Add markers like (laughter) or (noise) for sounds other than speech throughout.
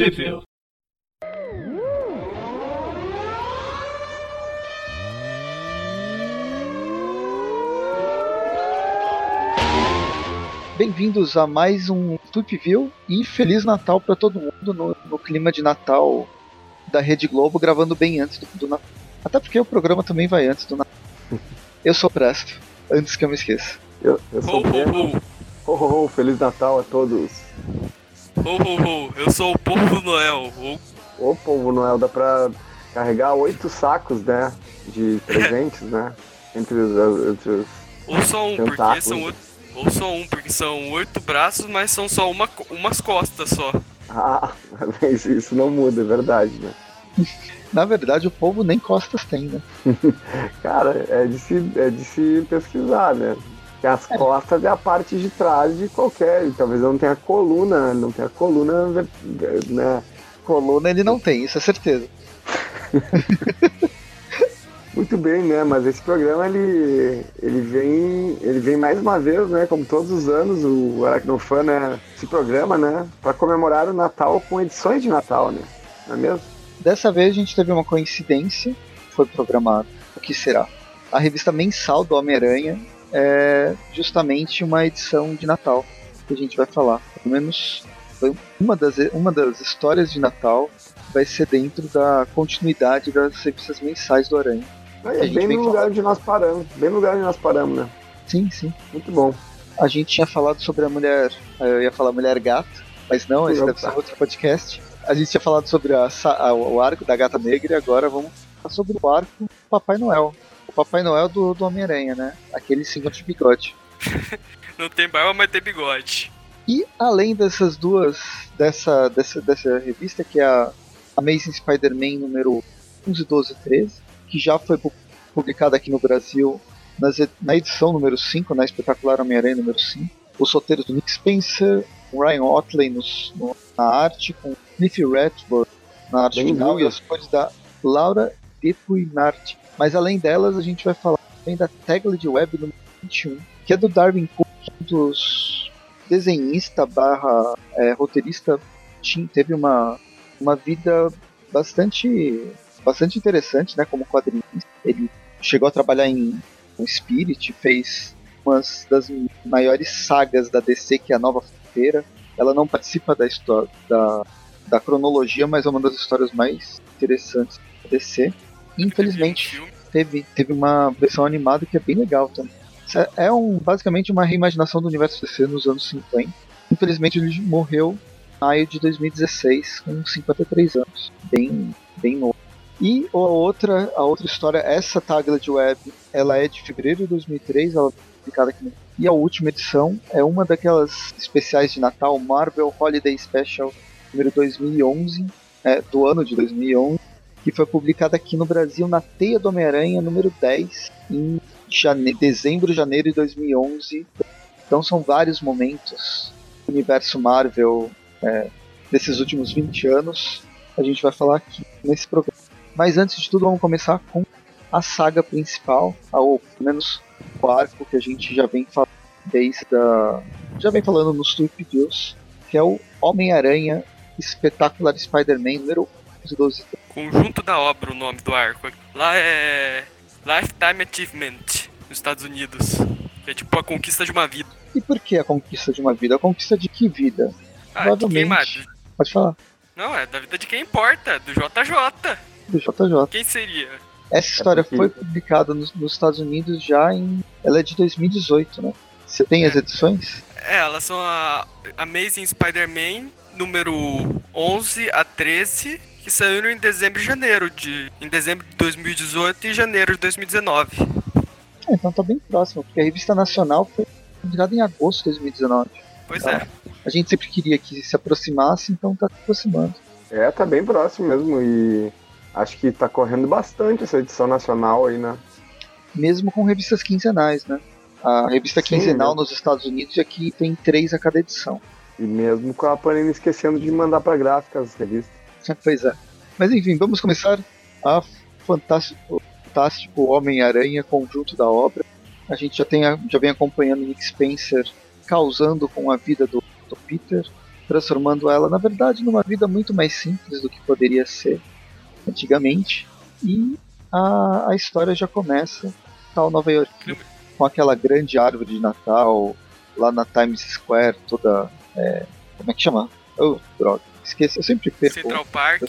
Trivia. Bem-vindos a mais um Tupville e Feliz Natal para todo mundo no, no, clima de Natal da Rede Globo, gravando bem antes do, do Natal. Até porque o programa também vai antes do Natal. (laughs) Eu sou Presto, antes que eu me esqueça. Eu, eu sou o Ho, ho, ho, Feliz Natal a todos. Ho, ho. Eu sou o Povo Noel. Ô, Povo Noel, dá pra carregar oito sacos, né? De presentes, né? Entre os. Entre os Ou só um, porque são oito. Ou só um, porque são oito braços, mas são só uma, umas costas só. Ah, mas isso não muda, é verdade, né? Na verdade, o povo nem costas tem, né? (laughs) Cara, é de, se, é de se pesquisar, né? Que as é. costas é a parte de trás de qualquer. Talvez não tenha coluna, não tenha coluna, né? Coluna ele não tem, isso é certeza. (laughs) Muito bem, né? Mas esse programa ele, ele vem ele vem mais uma vez, né? Como todos os anos o Aracnofan né, se programa, né? Para comemorar o Natal com edições de Natal, né? Não é mesmo? Dessa vez a gente teve uma coincidência, foi programado. O que será? A revista mensal do Homem-Aranha é justamente uma edição de Natal que a gente vai falar. Pelo menos uma das, uma das histórias de Natal vai ser dentro da continuidade das revistas mensais do Aranha. É, bem no lugar onde nós paramos, bem no lugar onde nós paramos, né? Sim, sim. Muito bom. A gente tinha falado sobre a mulher, eu ia falar mulher gato, mas não, esse deve ser outro podcast. A gente tinha falado sobre a, a, o arco da gata negra e agora vamos falar sobre o arco do Papai Noel. O Papai Noel do, do Homem-Aranha, né? Aquele senhor de bigode. (laughs) Não tem barba, mas tem bigode. E além dessas duas, dessa, dessa, dessa revista, que é a Amazing Spider-Man número 11, 12 e 13, que já foi publicada aqui no Brasil nas, na edição número 5, na Espetacular Homem-Aranha número 5. Os roteiros do Nick Spencer, o Ryan Otley nos, no, na arte, com Cliff Redford na arte Bem final, e as cores da Laura Depuinart. Mas além delas, a gente vai falar também da Taglet Web número 21, que é do Darwin Cook, um dos desenhista barra é, roteirista, teve uma, uma vida bastante bastante interessante, né, como quadrinista. Ele chegou a trabalhar em um Spirit, fez uma das maiores sagas da DC, que é a Nova Fronteira. Ela não participa da história da, da cronologia, mas é uma das histórias mais interessantes da DC. Infelizmente, teve, teve uma versão animada que é bem legal também. É um, basicamente uma reimaginação do universo DC nos anos 50. Infelizmente, ele morreu em maio de 2016, com 53 anos. Bem, bem novo. E a outra, a outra história, essa Taglet Web, ela é de fevereiro de 2003, ela é publicada aqui no... E a última edição é uma daquelas especiais de Natal, Marvel Holiday Special número 2011, é, do ano de 2011, que foi publicada aqui no Brasil na Teia do Homem-Aranha número 10, em jane... dezembro, janeiro de 2011. Então são vários momentos do universo Marvel é, desses últimos 20 anos. A gente vai falar aqui nesse programa. Mas antes de tudo, vamos começar com a saga principal, ou pelo menos o arco que a gente já vem falando desde a, já vem falando nos Tweep Views, que é o Homem-Aranha Espetacular Spider-Man número 12. Conjunto da obra, o nome do arco. Lá é Lifetime Achievement, nos Estados Unidos. Que é tipo a conquista de uma vida. E por que a conquista de uma vida? A conquista de que vida? Ah, Provavelmente. Pode falar. Não, é da vida de quem importa, do JJ do JJ. Quem seria? Essa história é foi publicada nos, nos, Estados Unidos já em. Ela é de 2018, né? Você tem é. as edições? É, elas são a Amazing Spider-Man número 11 a 13, que saíram em dezembro e janeiro de. Em dezembro de 2018 e janeiro de 2019. É, então tá bem próximo, porque a revista nacional foi publicada em agosto de 2019. Pois é. A gente sempre queria que se aproximasse, então tá se aproximando. É, tá bem próximo mesmo. E Acho que tá correndo bastante essa edição nacional aí, né? Mesmo com revistas quinzenais, né? A revista Sim, quinzenal né? nos Estados Unidos aqui tem três a cada edição. E mesmo com a Panini esquecendo de mandar para gráfica as revistas. (laughs) Pois é. Mas enfim, vamos começar a fantástico, fantástico Homem-Aranha conjunto da obra. A gente já, tem, já vem acompanhando Nick Spencer causando com a vida do, do Peter transformando ela, na verdade, numa vida muito mais simples do que poderia ser antigamente. E a, a história já começa tal Nova York com aquela grande árvore de Natal lá na Times Square, toda. É, como é que chama? Oh, droga, esqueci, eu sempre perco. Central Park.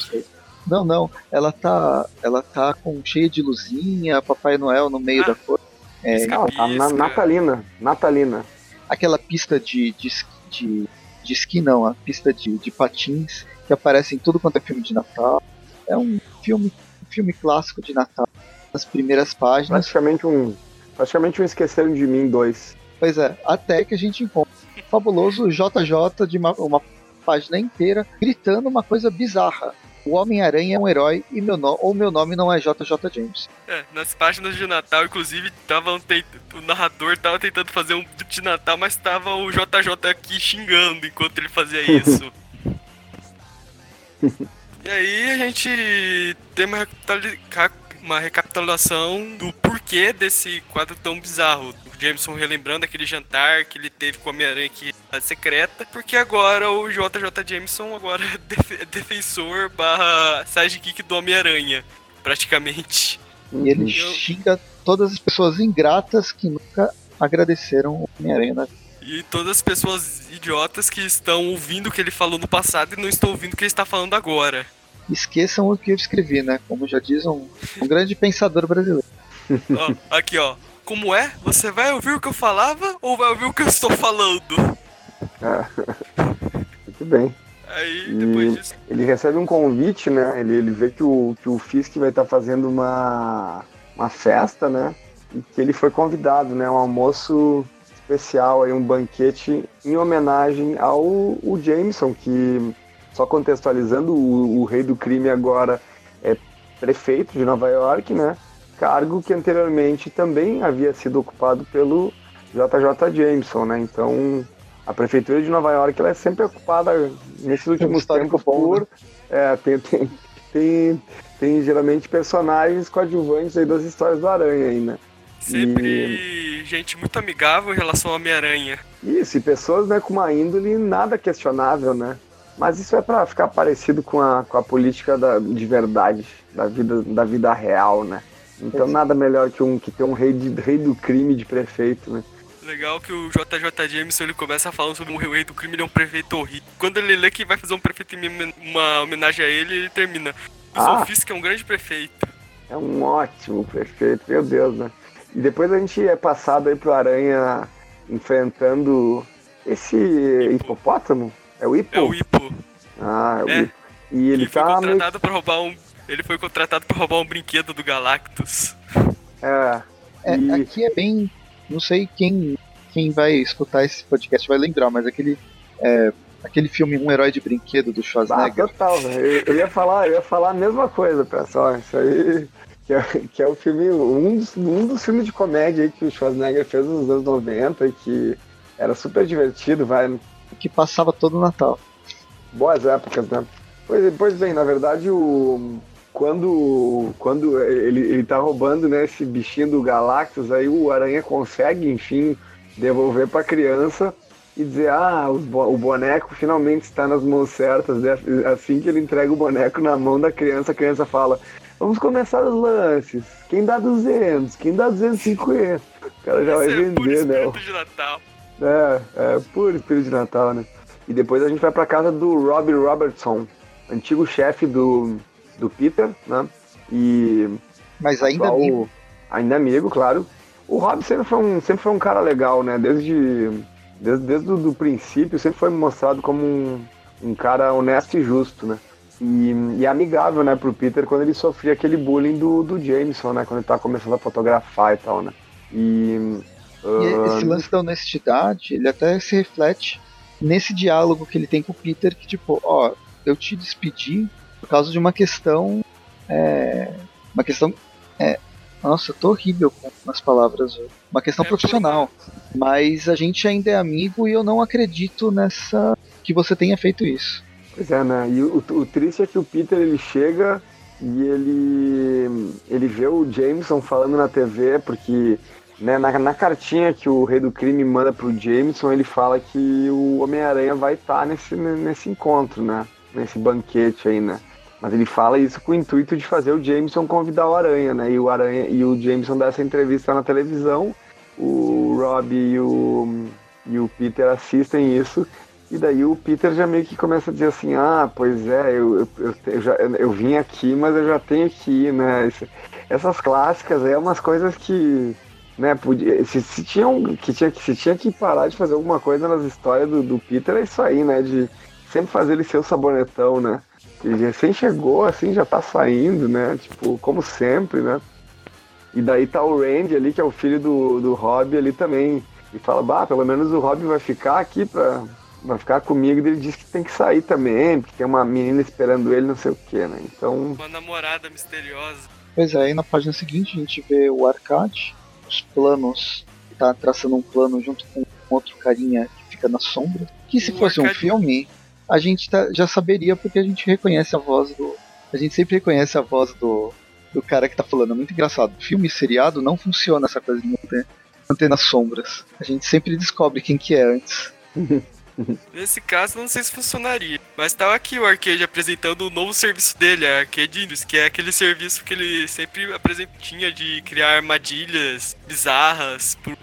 Não, não, ela tá, ela tá com cheia de luzinha, Papai Noel no meio Ah, da cor. É, Não, tá na, natalina. Natalina. aquela pista de, de, esqui- de, de esqui, não, a pista de, de patins que aparece em tudo quanto é filme de Natal. É um filme, um filme clássico de Natal. Nas primeiras páginas, Praticamente um. Praticamente um Esqueceram de Mim 2. pois é, até que a gente encontra o fabuloso JJ de uma, uma página inteira gritando uma coisa bizarra. O Homem-Aranha é um herói e meu no, ou meu nome não é JJ James. É, nas páginas de Natal, inclusive, tavam tent... o narrador tava tentando fazer um de Natal, mas tava o JJ aqui xingando enquanto ele fazia (laughs) isso. e aí a gente tem uma, recapitali- ca- uma recapitulação do porquê desse quadro tão bizarro. Jameson relembrando aquele jantar que ele teve com a Homem-Aranha que é secreta, porque agora o JJ Jameson agora é def- é defensor barra sidekick do Homem-Aranha, praticamente. E ele Uhum. xinga todas as pessoas ingratas que nunca agradeceram o Homem-Aranha na vida. E todas as pessoas idiotas que estão ouvindo o que ele falou no passado e não estão ouvindo o que ele está falando agora. Esqueçam o que eu escrevi, né? Como já diz um, um grande pensador brasileiro. Ó, aqui, ó. Como é? Você vai ouvir o que eu falava ou vai ouvir o que eu estou falando? (laughs) Muito bem. Aí, E- depois disso. Ele recebe um convite, né? Ele, ele vê que o, que o Fisk vai estar fazendo uma, uma festa, né? E que ele foi convidado, né? Um almoço especial, aí, um banquete em homenagem ao o Jameson, que, só contextualizando, o, o rei do crime agora é prefeito de Nova York, né? Cargo que anteriormente também havia sido ocupado pelo JJ Jameson, né? Então, a prefeitura de Nova York ela é sempre ocupada nesses últimos tempos por é, tem, tem, tem, tem geralmente personagens coadjuvantes aí das histórias do Aranha aí, né? Sempre gente muito amigável em relação ao Homem-Aranha. Isso, e pessoas né, com uma índole nada questionável, né? Mas isso é pra ficar parecido com a, com a política da, de verdade, da vida, da vida real, né? Então nada melhor que, um, que ter um rei, de, rei do crime de prefeito, né? Legal que o JJ Jameson ele começa falando sobre o rei do crime, ele é um prefeito horrível. Quando ele lê que vai fazer um prefeito em uma homenagem a ele, ele termina. O Ah. Fisk é um grande prefeito. É um ótimo prefeito, meu Deus, né? E depois a gente é passado aí pro Aranha enfrentando esse hipopótamo? É o hipo? É o Ipo. Ah, é o É. hipo. E ele Ele foi tá meio... contratado pra roubar um. Ele foi contratado pra roubar um brinquedo do Galactus. É, É, E- Aqui é bem. Não sei quem, quem vai escutar esse podcast vai lembrar, mas aquele. é, aquele filme Um Herói de Brinquedo do ah, Schwarzenegger. total, velho. Eu, eu ia falar, eu ia falar a mesma coisa, pessoal. Isso aí que é, que é o filme, um dos, um dos filmes de comédia aí que o Schwarzenegger fez nos anos 90 e que era super divertido, vai. que passava todo o Natal. Boas épocas, né? Pois, pois bem, na verdade, o, quando, quando ele, ele tá roubando né, esse bichinho do Galactus, aí o Aranha consegue, enfim, devolver pra criança e dizer, ah, o boneco finalmente está nas mãos certas. né? Assim que ele entrega o boneco na mão da criança, a criança fala, vamos começar os lances. Quem dá 200? Quem dá 250? O cara já vai Esse é puro vender, né? espírito de Natal. É, é puro espírito de Natal, né? E depois a gente vai pra casa do Robbie Robertson, antigo chefe do, do Peter, né? E Mas ainda atual- amigo. ainda amigo, claro. O Robbie sempre foi um, sempre foi um cara legal, né? Desde, desde, desde o princípio, sempre foi mostrado como um, um cara honesto e justo, né? E, e amigável, né, pro Peter quando ele sofria aquele bullying do, do Jameson, né? Quando ele tava começando a fotografar e tal, né? E. E ah, esse lance da honestidade, ele até se reflete nesse diálogo que ele tem com o Peter, que tipo, ó, eu te despedi por causa de uma questão. é, uma questão. É, nossa, eu tô horrível com as palavras. Uma questão É, profissional. Mas a gente ainda é amigo e eu não acredito nessa. que você tenha feito isso. Pois é, né? E o, o triste é que o Peter ele chega e ele ele vê o Jameson falando na TV porque né, na, na, cartinha que o Rei do Crime manda pro Jameson, ele fala que o Homem-Aranha vai estar tá nesse, nesse encontro, né? Nesse banquete aí, né? Mas ele fala isso com o intuito de fazer o Jameson convidar o Aranha, né? E o Aranha e o Jameson dá essa entrevista na televisão. O Rob e o, e o Peter assistem isso. E daí o Peter já meio que começa a dizer assim, ah, pois é, eu, eu, eu, já, eu vim aqui, mas eu já tenho que ir, né? Essas clássicas é umas coisas que né, podia, se, se, tinham, que tinha, se tinha que parar de fazer alguma coisa nas histórias do, do Peter, é isso aí, né? De sempre fazer ele ser o sabonetão, né? Ele recém chegou, assim, já tá saindo, né? Tipo, como sempre, né? E daí tá o Randy ali, que é o filho do, do Rob ali também. E fala, bah, pelo menos o Rob vai ficar aqui pra. Vai ficar comigo e ele diz que tem que sair também, porque tem uma menina esperando ele, não sei o que, né? Então. Uma namorada misteriosa. Pois é, aí na página seguinte a gente vê o Arcade, os planos, tá traçando um plano junto com outro carinha que fica na sombra. Que se o fosse um filme, a gente tá, já saberia porque a gente reconhece a voz do. A gente sempre reconhece a voz do, do cara que tá falando. É muito engraçado. Filme seriado não funciona essa coisa de manter, manter nas sombras. A gente sempre descobre quem que é antes. (laughs) Nesse caso, não sei se funcionaria. Mas tava aqui o Arcade apresentando o novo serviço dele, a Arcade News, que é aquele serviço que ele sempre apresentinha de criar armadilhas bizarras. Por,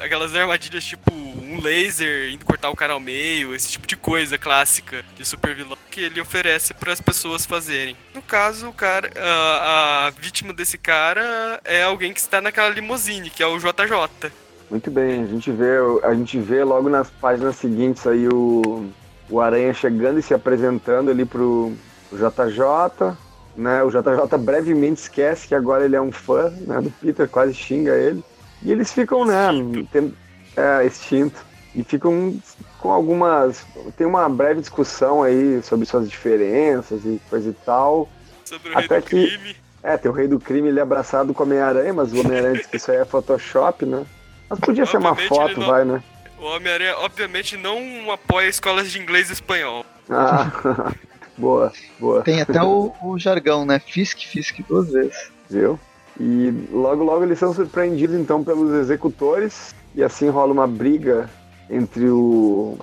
aquelas armadilhas tipo um laser indo cortar o cara ao meio, esse tipo de coisa clássica de super vilão que ele oferece para as pessoas fazerem. No caso, o cara, a, a vítima desse cara é alguém que está naquela limusine, que é o JJ. Muito bem, a gente vê, a gente vê logo nas páginas seguintes aí o, o Aranha chegando e se apresentando ali pro, pro JJ, né? O JJ brevemente esquece que agora ele é um fã, né, do Peter, quase xinga ele. E eles ficam, né, tem, é, extinto. E ficam com algumas. Tem uma breve discussão aí sobre suas diferenças e coisa e tal. Sobre o Até rei do que, crime. É, tem o rei do crime ele é abraçado com o Homem-Aranha, mas o Homem-Aranha diz que isso aí é Photoshop, né? Mas podia ser uma foto, não, vai, né? O Homem-Aranha, obviamente, não apoia escolas de inglês e espanhol. Ah, (laughs) boa, boa. Tem até o, o, jargão, né? Fisk, Fisk duas vezes. Viu? E logo, logo eles são surpreendidos, então, pelos executores. E assim rola uma briga entre o,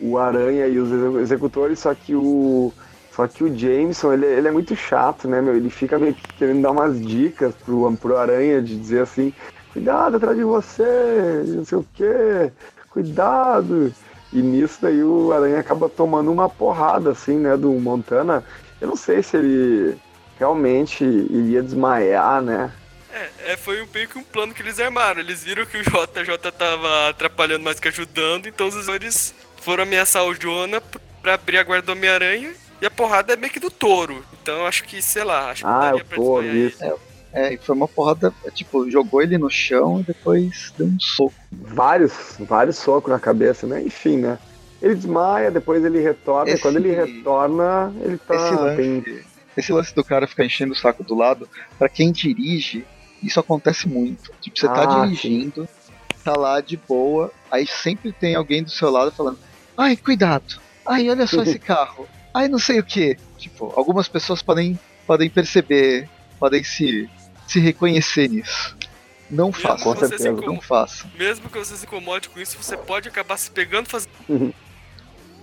o Aranha e os executores, só que o. Só que o Jameson, ele, ele é muito chato, né, meu? Ele fica meio que querendo dar umas dicas pro, pro Aranha de dizer assim, cuidado atrás de você, não sei o que, cuidado. E nisso daí o Aranha acaba tomando uma porrada, assim, né, do Montana. Eu não sei se ele realmente iria desmaiar, né? É, é foi um, meio que um plano que eles armaram. Eles viram que o JJ tava atrapalhando mais que ajudando, então os eles foram ameaçar o Jonah pra abrir a guarda do Homem-Aranha. E a porrada é meio que do touro. Então acho que, sei lá, acho que ah, daria é o touro, isso. É, é, e foi uma porrada, tipo, jogou ele no chão e depois deu um soco. Vários, vários socos na cabeça, né? Enfim, né? Ele desmaia, depois ele retorna, esse, e quando ele retorna, ele tá. Esse lance, tem... esse lance do cara ficar enchendo o saco do lado, para quem dirige, isso acontece muito. Tipo, você tá ah, tá dirigindo, sim. tá lá de boa, aí sempre tem alguém do seu lado falando: ai, cuidado, ai, olha só esse (laughs) carro, ai, não sei o que. Tipo, algumas pessoas podem, podem perceber, podem se se reconhecer nisso. Não faça, com certeza, não faça. Mesmo que você se incomode com isso, você pode acabar se pegando fazendo. Uhum.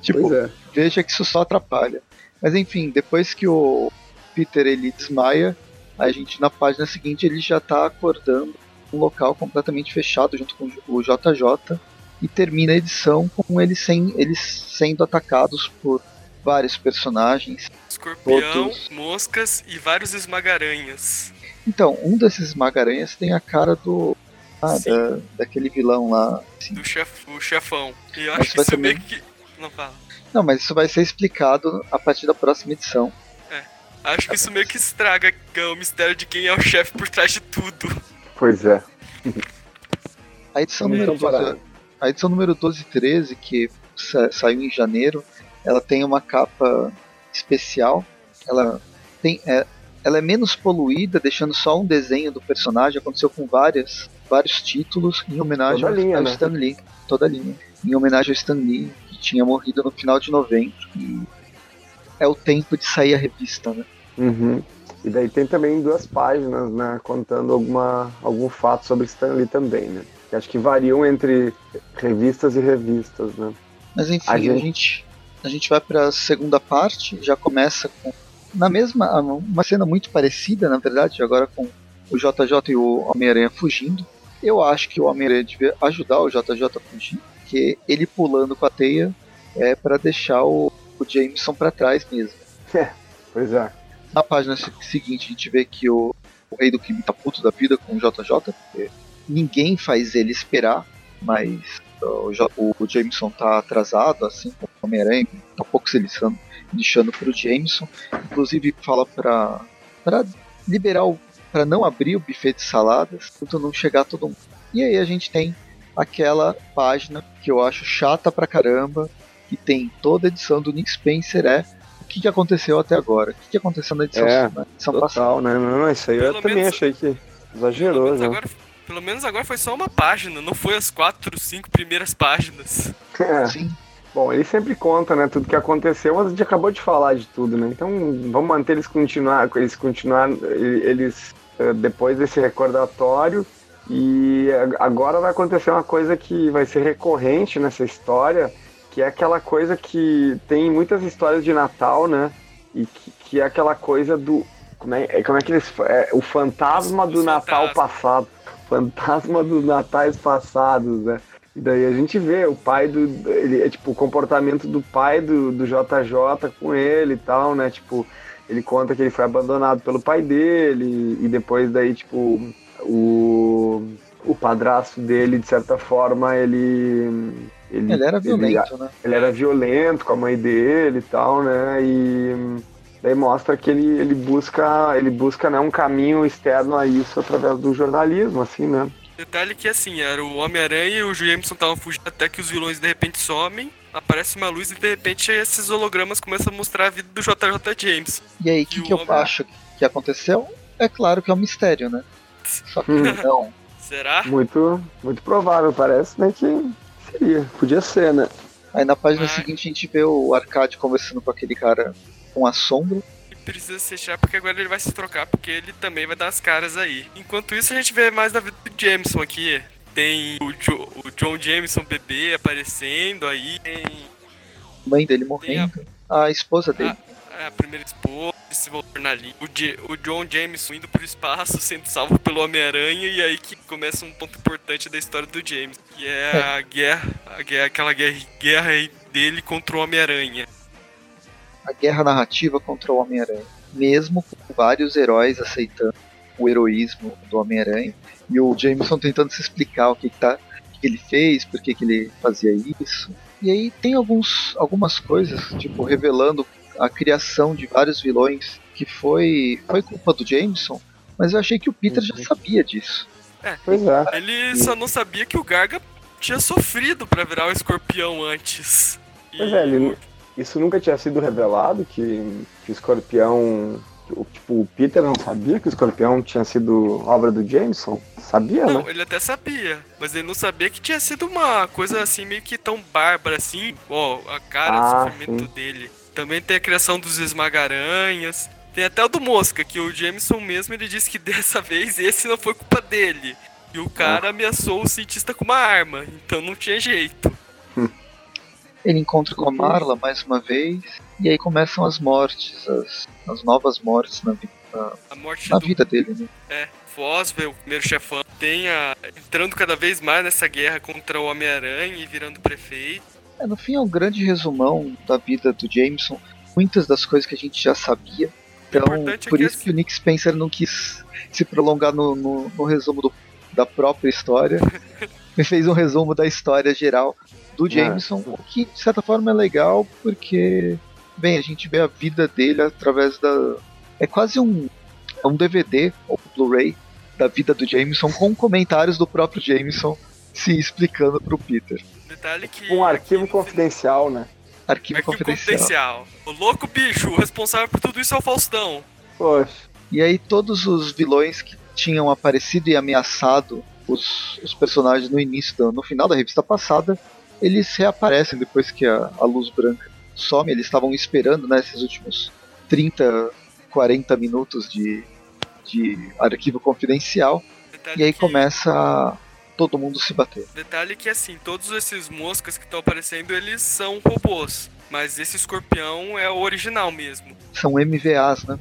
Tipo, é. veja que isso só atrapalha. Mas enfim, depois que o Peter ele desmaia, a gente na página seguinte ele já tá acordando um local completamente fechado junto com o JJ e termina a edição com eles, sem, eles sendo atacados por vários personagens. Escorpião, moscas e vários esmagaranhas. Então, um desses Magaranhas tem a cara do. Ah, da, daquele vilão lá. Assim. Do chef, o chefão. E eu acho que isso meio que. Não fala. Não, mas isso vai ser explicado a partir da próxima edição. Acho que isso meio que estraga o mistério de quem é o chefe por trás de tudo. Pois é. A edição, número 12, a edição número 12 e 13, que sa saiu em janeiro, ela tem uma capa especial. Ela tem, é, ela é menos poluída, deixando só um desenho do personagem. Aconteceu com várias, vários títulos em homenagem ao, linha, ao né? Stan Lee. Toda a linha. Em homenagem ao Stan Lee, que tinha morrido no final de novembro. E é o tempo de sair a revista, né? Uhum. E daí tem também duas páginas, né, contando alguma, algum fato sobre Stan Lee também, né? Que acho que variam entre revistas e revistas, né? Mas enfim, a gente, a gente, a gente vai para a segunda parte, já começa com na mesma uma cena muito parecida, na verdade, agora com o JJ e o Homem-Aranha fugindo. Eu acho que o Homem-Aranha devia ajudar o JJ a fugir, porque ele pulando com a teia é para deixar o, o Jameson para trás mesmo. É, (laughs) pois é. Na página seguinte a gente vê que o, o Rei do Crime tá puto da vida com o JJ, porque ninguém faz ele esperar, mas o, o Jameson tá atrasado, assim como o Homem-Aranha, tá pouco se lixando, lixando pro Jameson. Inclusive fala pra, pra liberar para não abrir o buffet de saladas, pra não chegar todo mundo. E aí a gente tem aquela página que eu acho chata pra caramba, que tem toda a edição do Nick Spencer, é o que, que aconteceu até agora, o que, que aconteceu na edição, é, na edição total, passada. né? Não, isso aí Pelo eu também achei que exagerou, né? Agora pelo menos agora foi só uma página, não foi as quatro, cinco primeiras páginas. É. Sim. Bom, ele sempre conta, né, tudo que aconteceu, mas a gente acabou de falar de tudo, né? Então vamos manter eles continuar, eles continuar, eles eh, depois desse recordatório e agora vai acontecer uma coisa que vai ser recorrente nessa história, que é aquela coisa que tem muitas histórias de Natal, né? E que, que é aquela coisa do como é, como é que eles é, o fantasma do Natal passado fantasma dos natais passados, né? E daí a gente vê o pai do. Ele, é tipo o comportamento do pai do, do JJ com ele e tal, né? Tipo, ele conta que ele foi abandonado pelo pai dele, e depois daí, tipo, o, o padrasto dele, de certa forma, ele. Ele, ele era violento, ele, né? Ele era violento com a mãe dele e tal, né? E Daí mostra que ele, ele busca, ele busca né, um caminho externo a isso através do jornalismo, assim, né? Detalhe que assim, era o Homem-Aranha e o Jameson estavam fugindo até que os vilões de repente somem, aparece uma luz e de repente esses hologramas começam a mostrar a vida do JJ James. E aí, o que, que eu acho que aconteceu? É claro que é um mistério, né? Só que não. Será? Muito, muito provável, parece, né, que seria, podia ser, né? Aí na página seguinte a gente vê o Arcade conversando com aquele cara com assombro. E precisa se fechar porque agora ele vai se trocar, porque ele também vai dar as caras aí. Enquanto isso, a gente vê mais da vida do Jameson aqui. Tem o, jo, o John Jameson bebê aparecendo aí. Tem. Mãe dele morrendo. A, a, esposa dele. A, a primeira esposa se voltar na linha. O, o John Jameson indo pro espaço, sendo salvo pelo Homem-Aranha, e aí que começa um ponto importante da história do James, que é, é. a guerra, a guerra, aquela guerra, guerra dele contra o Homem-Aranha a guerra narrativa contra o Homem-Aranha, mesmo com vários heróis aceitando o heroísmo do Homem-Aranha e o Jameson tentando se explicar o que, que, tá, o que ele fez, por que, que ele fazia isso. E aí tem alguns, algumas coisas, tipo, revelando a criação de vários vilões que foi, foi culpa do Jameson, mas eu achei que o Peter já uhum. sabia disso. É, pois é. Ele só não sabia que o Garga tinha sofrido para virar o escorpião antes. Pois e... é, ele, isso nunca tinha sido revelado, que, que o escorpião. Tipo, o Peter não sabia que o escorpião tinha sido obra do Jameson? Sabia, não, né? ele até sabia, mas ele não sabia que tinha sido uma coisa assim meio que tão bárbara assim, ó, a cara, ah, o sofrimento sim. dele. Também tem a criação dos esmagaranhas. Tem até o do Mosca, que o Jameson mesmo ele disse que (laughs) dessa vez esse não foi culpa dele. E o cara ameaçou o cientista com uma arma, então não tinha jeito. (laughs) Ele encontra com a Marla mais uma vez, e aí começam as mortes, as, as novas mortes na, na, na vida do... dele. Né? É, Foswell, o primeiro chefão, tem a, entrando cada vez mais nessa guerra contra o Homem-Aranha e virando prefeito. É, no fim é um grande resumão da vida do Jameson, muitas das coisas que a gente já sabia. Então, é por isso que, que o Nick Spencer não quis se prolongar no, no, no resumo do, da própria história. (laughs) Ele fez um resumo da história geral do é. Jameson, o que de certa forma é legal porque, bem, a gente vê a vida dele através da. É quase um, é um DVD ou Blu-ray da vida do Jameson com comentários do próprio Jameson se explicando pro Peter. Detalhe que. Um arquivo confidencial, né? Arquivo, arquivo confidencial. confidencial. O louco bicho, o responsável por tudo isso é o Faustão. Poxa. E aí todos os vilões que tinham aparecido e ameaçado os, os personagens no início, no final da revista passada, eles reaparecem depois que a, a luz branca some. Eles estavam esperando, né, esses últimos 30, 40 minutos de, de arquivo confidencial. E aí começa todo mundo se bater. Detalhe que assim, todos esses moscas que estão aparecendo, eles são robôs. Mas esse escorpião é o original mesmo. São MVAs, né?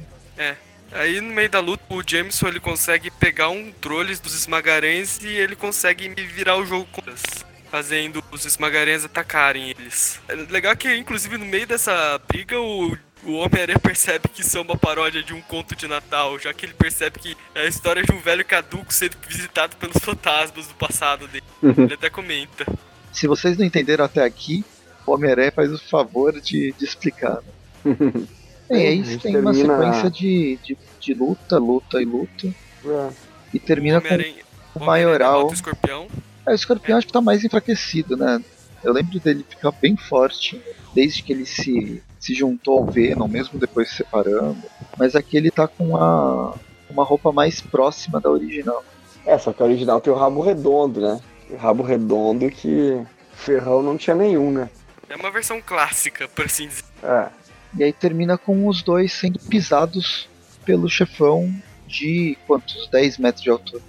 Aí no meio da luta, o Jameson ele consegue pegar um trolles dos esmagarães e ele consegue virar o jogo com eles, fazendo os esmagarães atacarem eles. É legal que, inclusive, no meio dessa briga, o, o Homem-Aranha percebe que isso é uma paródia de um conto de Natal, já que ele percebe que é a história de um velho caduco sendo visitado pelos fantasmas do passado dele. Ele até comenta. Se vocês não entenderam até aqui, o Homem-Aranha faz o favor de, de explicar. (laughs) Né? A aí gente tem uma termina- sequência de, de, de luta, luta e luta. É. E termina com o maioral. o escorpião. É, o escorpião acho que tá mais enfraquecido, né? Eu lembro dele ficar bem forte desde que ele se, se juntou ao Venom, mesmo depois se separando. Mas aqui ele tá com uma, uma roupa mais próxima da original. É, só que a original tem o rabo redondo, né? O rabo redondo que Ferrão não tinha nenhum, né? É uma versão clássica, por assim dizer. É. E aí termina com os dois sendo pisados pelo chefão de quantos? 10 metros de altura.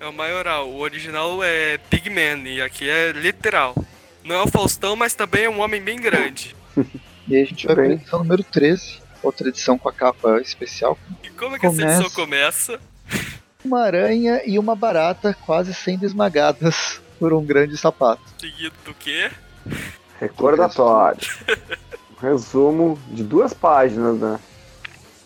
É o maioral. O original é Big Man e aqui é literal. Não é o Faustão, mas também é um homem bem grande. (laughs) E aí a gente vai pra edição número 13, outra edição com a capa especial. E como é que essa Começa. edição começa? (laughs) Uma aranha e uma barata quase sendo esmagadas por um grande sapato. Seguido do quê? Recordatório. Um (laughs) resumo de duas páginas, né?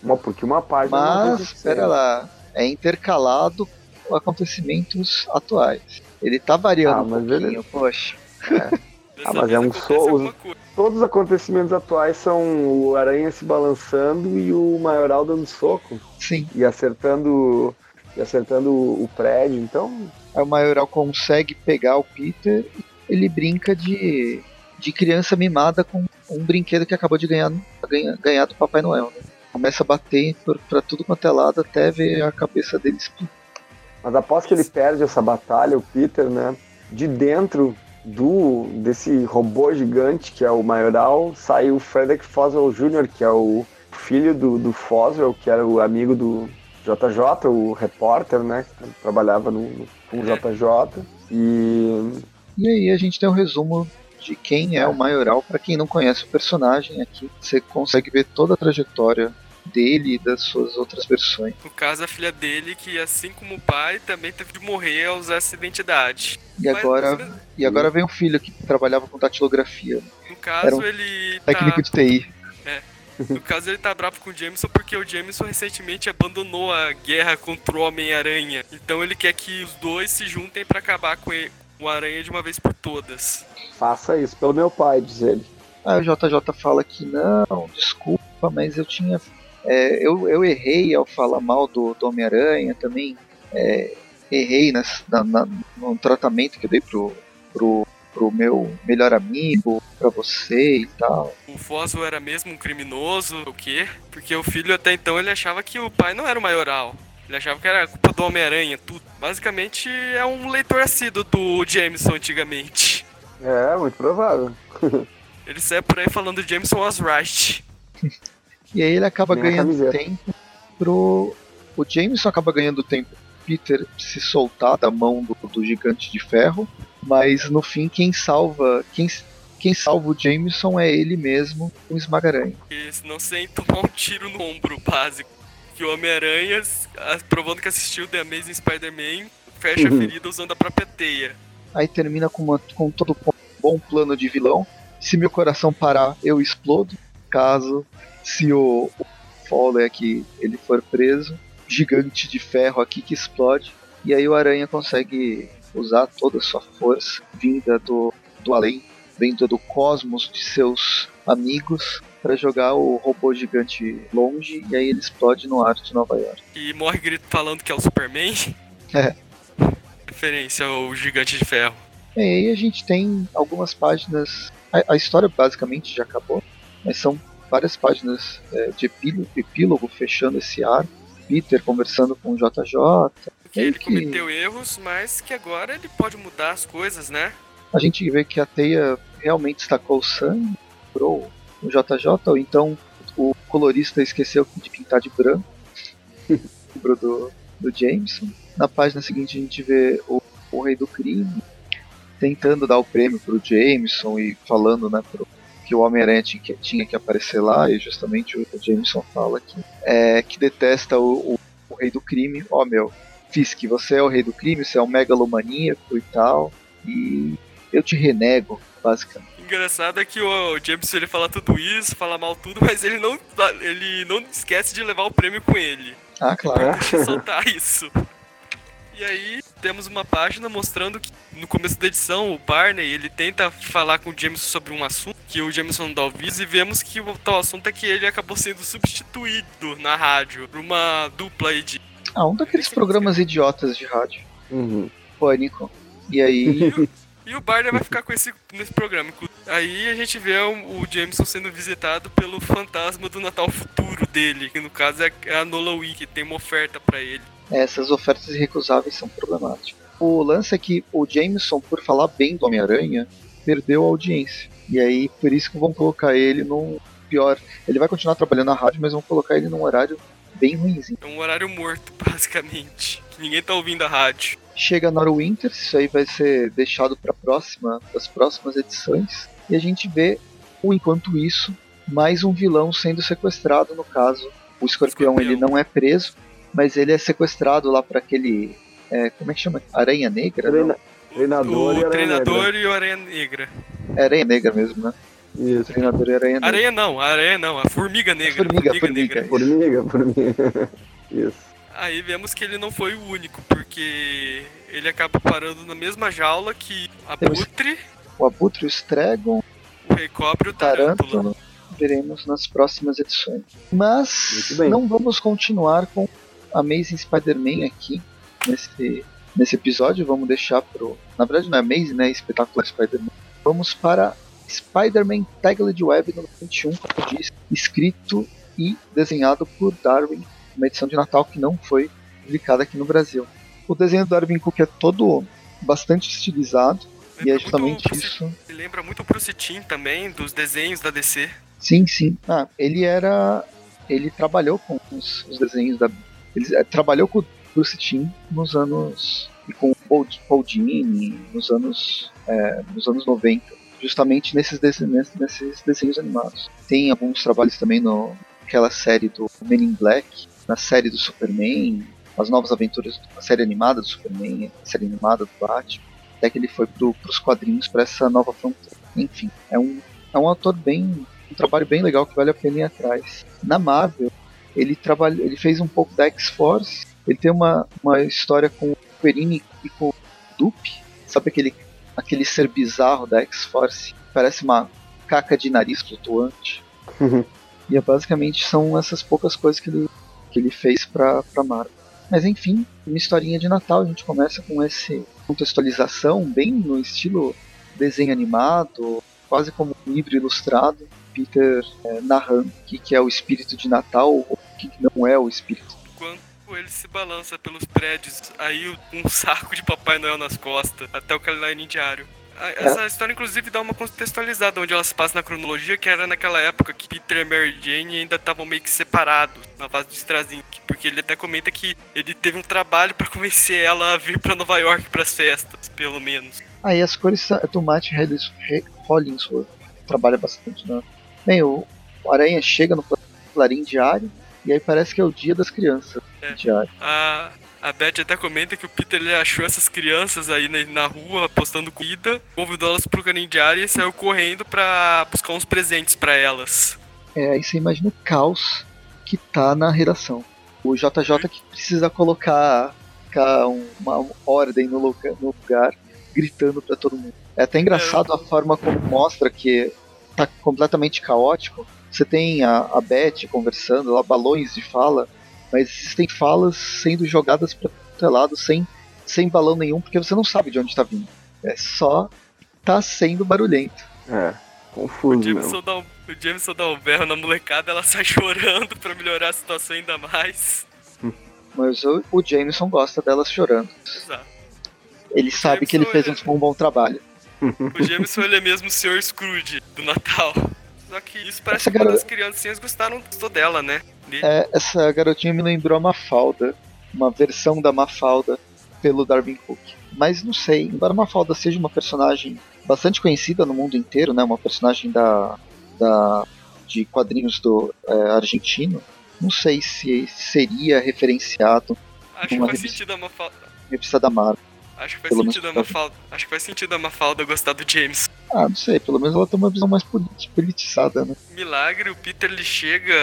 Uma, porque uma página Mas, espera lá, é intercalado com acontecimentos atuais. Ele tá variando Ah, um mas pouquinho, ele- poxa. Dessa mas é um. Todos os acontecimentos atuais são o Aranha se balançando e o Maioral dando soco Sim, e acertando e acertando o prédio. Então, aí o Maioral consegue pegar o Peter e ele brinca de, de criança mimada com um brinquedo que acabou de ganhar, ganhar, ganhar do Papai Noel. né? Começa a bater por, pra tudo quanto é lado até ver a cabeça dele explodir. mas após que ele perde essa batalha, o Peter, né, de dentro do desse robô gigante que é o Maioral, sai o Frederick Foswell Jr., que é o filho do, do Foswell, que era o amigo do JJ, o repórter, né, que trabalhava no, no, com o JJ. E E aí a gente tem um resumo de quem é o Maioral. Pra quem não conhece o personagem aqui, você consegue ver toda a trajetória dele e das suas outras versões. No caso, a filha dele, que assim como o pai, também teve de morrer ao usar essa identidade. E Mas, agora, mas, e agora vem um filho que trabalhava com datilografia, no caso, Era um ele tá, técnico de TI. no caso, ele tá bravo com o Jameson porque o Jameson recentemente abandonou a guerra contra o Homem-Aranha. Então ele quer que os dois se juntem pra acabar com ele- o Aranha de uma vez por todas. faça isso pelo meu pai, diz ele. Aí o JJ fala que não, desculpa, mas eu tinha. É, eu, eu errei ao falar mal do, do Homem-Aranha também. é, errei nas- na, na- no tratamento que eu dei pro, pro, pro meu melhor amigo, pra você e tal. O Foswell era mesmo um criminoso, o quê? Porque o filho até então ele achava que o pai não era o maioral. Ele achava que era culpa do Homem-Aranha, tudo. Basicamente é um leitor assíduo do Jameson antigamente. É, muito provável. (laughs) Ele sai por aí falando Jameson was (laughs) right. E aí ele acaba Nem a ganhando tempo pro. O Jameson acaba ganhando tempo pro Peter se soltar da mão do, do gigante de ferro. Mas no fim quem salva. Quem, quem salva o Jameson é ele mesmo, o Esmagaranha. E senão sem tomar um tiro no ombro básico. Que o Homem-Aranha, provando que assistiu The Amazing Spider-Man, fecha a Uhum. ferida usando a própria teia. Aí termina com, uma, com todo um bom plano de vilão. Se meu coração parar, eu explodo. Caso, se o, o Fowler aqui ele for preso, gigante de ferro aqui que explode. E aí o Aranha consegue usar toda a sua força vinda do, do além, vinda do cosmos de seus amigos, para jogar o robô gigante longe. E aí ele explode no ar de Nova York. E morre grito falando que é o Superman. (laughs) É. Referência ao Gigante de Ferro. E aí a gente tem algumas páginas. A, a história basicamente já acabou, mas são várias páginas é, de epílogo, epílogo fechando esse ar. Peter conversando com o JJ. Que ele que cometeu erros, mas que agora ele pode mudar as coisas, né? a gente vê que a teia realmente estacou o sangue, o JJ, ou então o colorista esqueceu de pintar de branco. (laughs) Do, do Jameson. Na página seguinte a gente vê o, o Rei do Crime tentando dar o prêmio pro Jameson e falando, né, pro, que o Homem-Aranha tinha, tinha, que aparecer lá, e justamente o, Jameson fala que, é, que detesta o, o, o Rei do Crime. Ó, oh, meu, Fisk, você é o Rei do Crime, você é um megalomaníaco e tal, e eu te renego, basicamente engraçado é que o Jameson ele fala tudo isso, fala mal tudo, mas ele não, ele não esquece de levar o prêmio com ele. Ah, claro. Soltar isso. (laughs) E aí temos uma página mostrando que no começo da edição o Barney ele tenta falar com o Jameson sobre um assunto que o Jameson dá ouvidos e vemos que o tal assunto é que ele acabou sendo substituído na rádio por uma dupla aí de. Ah, um daqueles programas idiotas de rádio. Uhum. Pânico. E aí. (laughs) E o Barney vai ficar com esse nesse programa. Aí a gente vê o, o Jameson sendo visitado pelo fantasma do Natal futuro dele, que no caso é a Nola Wii, que tem uma oferta para ele. Essas ofertas irrecusáveis são problemáticas. O lance é que o Jameson, por falar bem do Homem-Aranha, perdeu a audiência. E aí, por isso que vão colocar ele num pior. Ele vai continuar trabalhando na rádio, mas vão colocar ele num horário bem ruimzinho. É um horário morto, (laughs) basicamente. Ninguém tá ouvindo a rádio. Chega Winter, isso aí vai ser deixado para próxima, as próximas edições. E a gente vê, enquanto isso, mais um vilão sendo sequestrado, no caso. O escorpião, escorpião. ele não é preso, mas ele é sequestrado lá para aquele. É, como é que chama? Aranha Negra? Treina... Treinador, o e Aranha treinador Negra. e o Aranha Negra. É Aranha Negra mesmo, né? Isso. O treinador e Aranha Negra. Aranha não, Aranha não, a Formiga Negra. Formiga, formiga, formiga, formiga, (laughs) formiga. Isso. Aí vemos que ele não foi o único, porque ele acaba parando na mesma jaula que Abutre, o Abutre, o Stregon, o Rei Cobre e o Tarântula. Veremos nas próximas edições. Mas não vamos continuar com Amazing Spider-Man aqui nesse, nesse episódio. Vamos deixar pro. Na verdade, não é Amazing, né? Espetacular Spider-Man. Vamos para Spider-Man Tagled Web número 21, como disse, escrito e desenhado por Darwin uma edição de Natal que não foi publicada aqui no Brasil. O desenho do Darwin Cook é todo bastante estilizado lembra e é justamente isso. Ele lembra muito o Bruce Timm também, dos desenhos da DC. Sim, sim. Ah, ele era. Ele trabalhou com os, os desenhos da. Ele é, trabalhou com o Bruce Timm nos anos. e com o Paul, Dini nos anos. É, nos anos 90. Justamente nesses desenhos, nesses desenhos animados. Tem alguns trabalhos também no, aquela série do Men in Black, na série do Superman, as novas aventuras, a série animada do Superman, a série animada do Batman, até que ele foi para os quadrinhos para essa nova fronteira. Enfim, é um, é um autor bem. um trabalho bem legal que vale a pena ir atrás. Na Marvel, ele, trabalha, ele fez um pouco da X-Force, ele tem uma, uma história com o Perini e com o Dupe, sabe aquele, aquele ser bizarro da X-Force? Parece uma caca de nariz flutuante. Uhum. E é, basicamente são essas poucas coisas que ele, que ele fez para Marvel. Mas enfim, uma historinha de Natal, a gente começa com essa contextualização bem no estilo desenho animado, quase como um livro ilustrado, Peter é, narrando o que, que é o espírito de Natal ou o que, que não é o espírito. Quando ele se balança pelos prédios, aí um saco de Papai Noel nas costas, até o calendário diário. Essa história, inclusive, dá uma contextualizada onde ela se passa na cronologia, que era naquela época que Peter e Mary Jane ainda estavam meio que separados na fase do Strazinho. Porque ele até comenta que ele teve um trabalho para convencer ela a vir para Nova York para as festas, pelo menos. Aí ah, as cores é do Matt Hollingsworth, trabalha bastante, né? Bem, o Aranha chega no Clarim Diário, e aí parece que é o dia das crianças. É. Diário. A, a Beth até comenta que o Peter ele achou essas crianças aí na, na rua postando comida, convidou elas pro caninho diário e saiu correndo para buscar uns presentes para elas. É, aí você imagina o caos que tá na redação. O JJ que precisa colocar, colocar uma ordem no lugar, no lugar gritando para todo mundo. É até engraçado é. a forma como mostra que tá completamente caótico. Você tem a, a Beth conversando, lá, balões de fala, mas existem falas sendo jogadas para o lado sem, sem balão nenhum, porque você não sabe de onde está vindo. É só tá sendo barulhento. É, confuso. O Jameson, dá um, o Jameson dá um berro na molecada, ela sai (laughs) chorando para melhorar a situação ainda mais. Mas o, o Jameson gosta delas chorando. Exato. Ele o sabe Jameson que ele fez é... um bom trabalho. O Jameson ele é mesmo o Sr. Scrooge do Natal. Só que isso parece Essa que quando garo- as criancinhas gostaram gostou dela, né? De- É, essa garotinha me lembrou a Mafalda, uma versão da Mafalda pelo Darwin Cook. Mas não sei, embora Mafalda seja uma personagem bastante conhecida no mundo inteiro, né, uma personagem da, da de quadrinhos do é, argentino, não sei se seria referenciado Acho que faz revista. sentido a Mafalda. revista da Marvel. Acho que faz Pelo sentido a menos- Mafalda. Acho que faz sentido a Mafalda gostar do James. Ah, não sei, pelo menos ela tem uma visão mais politi- politizada, né? Milagre, o Peter ele chega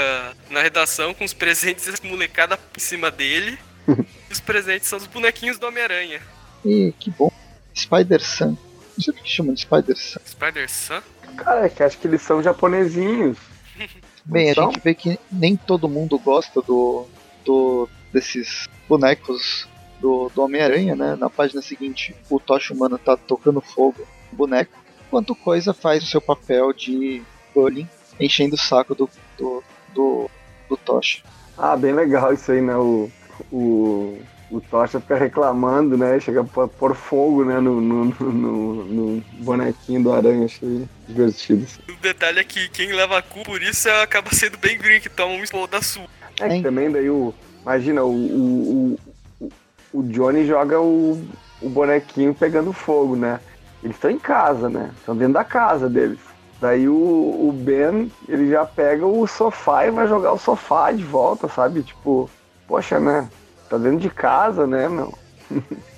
na redação com os presentes e molecada em cima dele. (laughs) e os presentes são os bonequinhos do Homem-Aranha. E que bom. Spider-Sam. Não sei por que chamam de Spider-Sam. Spider-Sam? Cara, é que acho que eles são japonesinhos. (laughs) Bem, a Então? gente vê que nem todo mundo gosta do, do desses bonecos do, do Homem-Aranha, né? Na página seguinte, o Tocha Humano tá tocando fogo no boneco, enquanto o Coisa faz o seu papel de bullying, enchendo o saco do, do, do, do Tocha. Ah, bem legal isso aí, né? O, o, o Tocha fica reclamando, né? Chega a pôr fogo né? no, no, no, no- no bonequinho do aranha, achei divertido. O detalhe é que quem leva a culpa por isso é- acaba sendo bem Green, que toma um explode da sua. É que também daí o. Imagina, o, o, o, Johnny joga o, o bonequinho pegando fogo, né? Eles estão em casa, né? Estão dentro da casa deles. Daí o, o Ben, ele já pega o sofá e vai jogar o sofá de volta, sabe? Tipo, poxa, né? Tá dentro de casa, né, meu?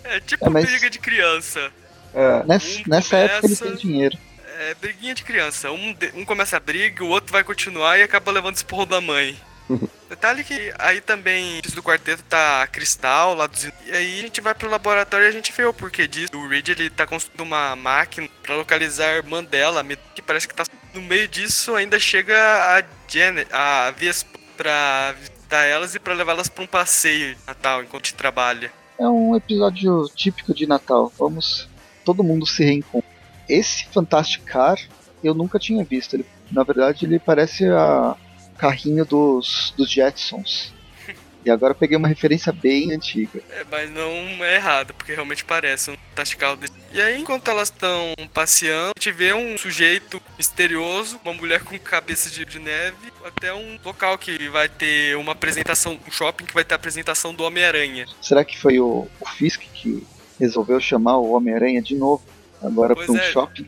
É tipo É, mas- briga de criança. É, Nessa, Um nessa época ele começa- tem dinheiro. É briguinha de criança. Um, um começa a briga, o outro vai continuar e acaba levando esporro da mãe. (laughs) Detalhe que aí também do quarteto tá Cristal lá dos. E aí a gente vai pro laboratório e a gente vê o porquê disso. O Reed ele tá construindo uma máquina pra localizar a irmã dela, que parece que tá. No meio disso ainda chega a Janet, a Vespa, pra visitar elas e pra levá-las pra um passeio de Natal enquanto a gente trabalha. É um episódio típico de Natal. Vamos. Todo mundo se reencontra. Esse Fantastic Car eu nunca tinha visto. Ele, na verdade, ele parece a carrinho dos, dos Jetsons. (laughs) E agora eu peguei uma referência bem antiga. É, mas não é errado, porque realmente parece um tastical desse. E aí, enquanto elas estão passeando, a gente vê um sujeito misterioso, uma mulher com cabeça de, de neve, até um local que vai ter uma apresentação, um shopping que vai ter a apresentação do Homem-Aranha. Será que foi o, o Fisk que resolveu chamar o Homem-Aranha de novo? Agora Pois para um é. shopping?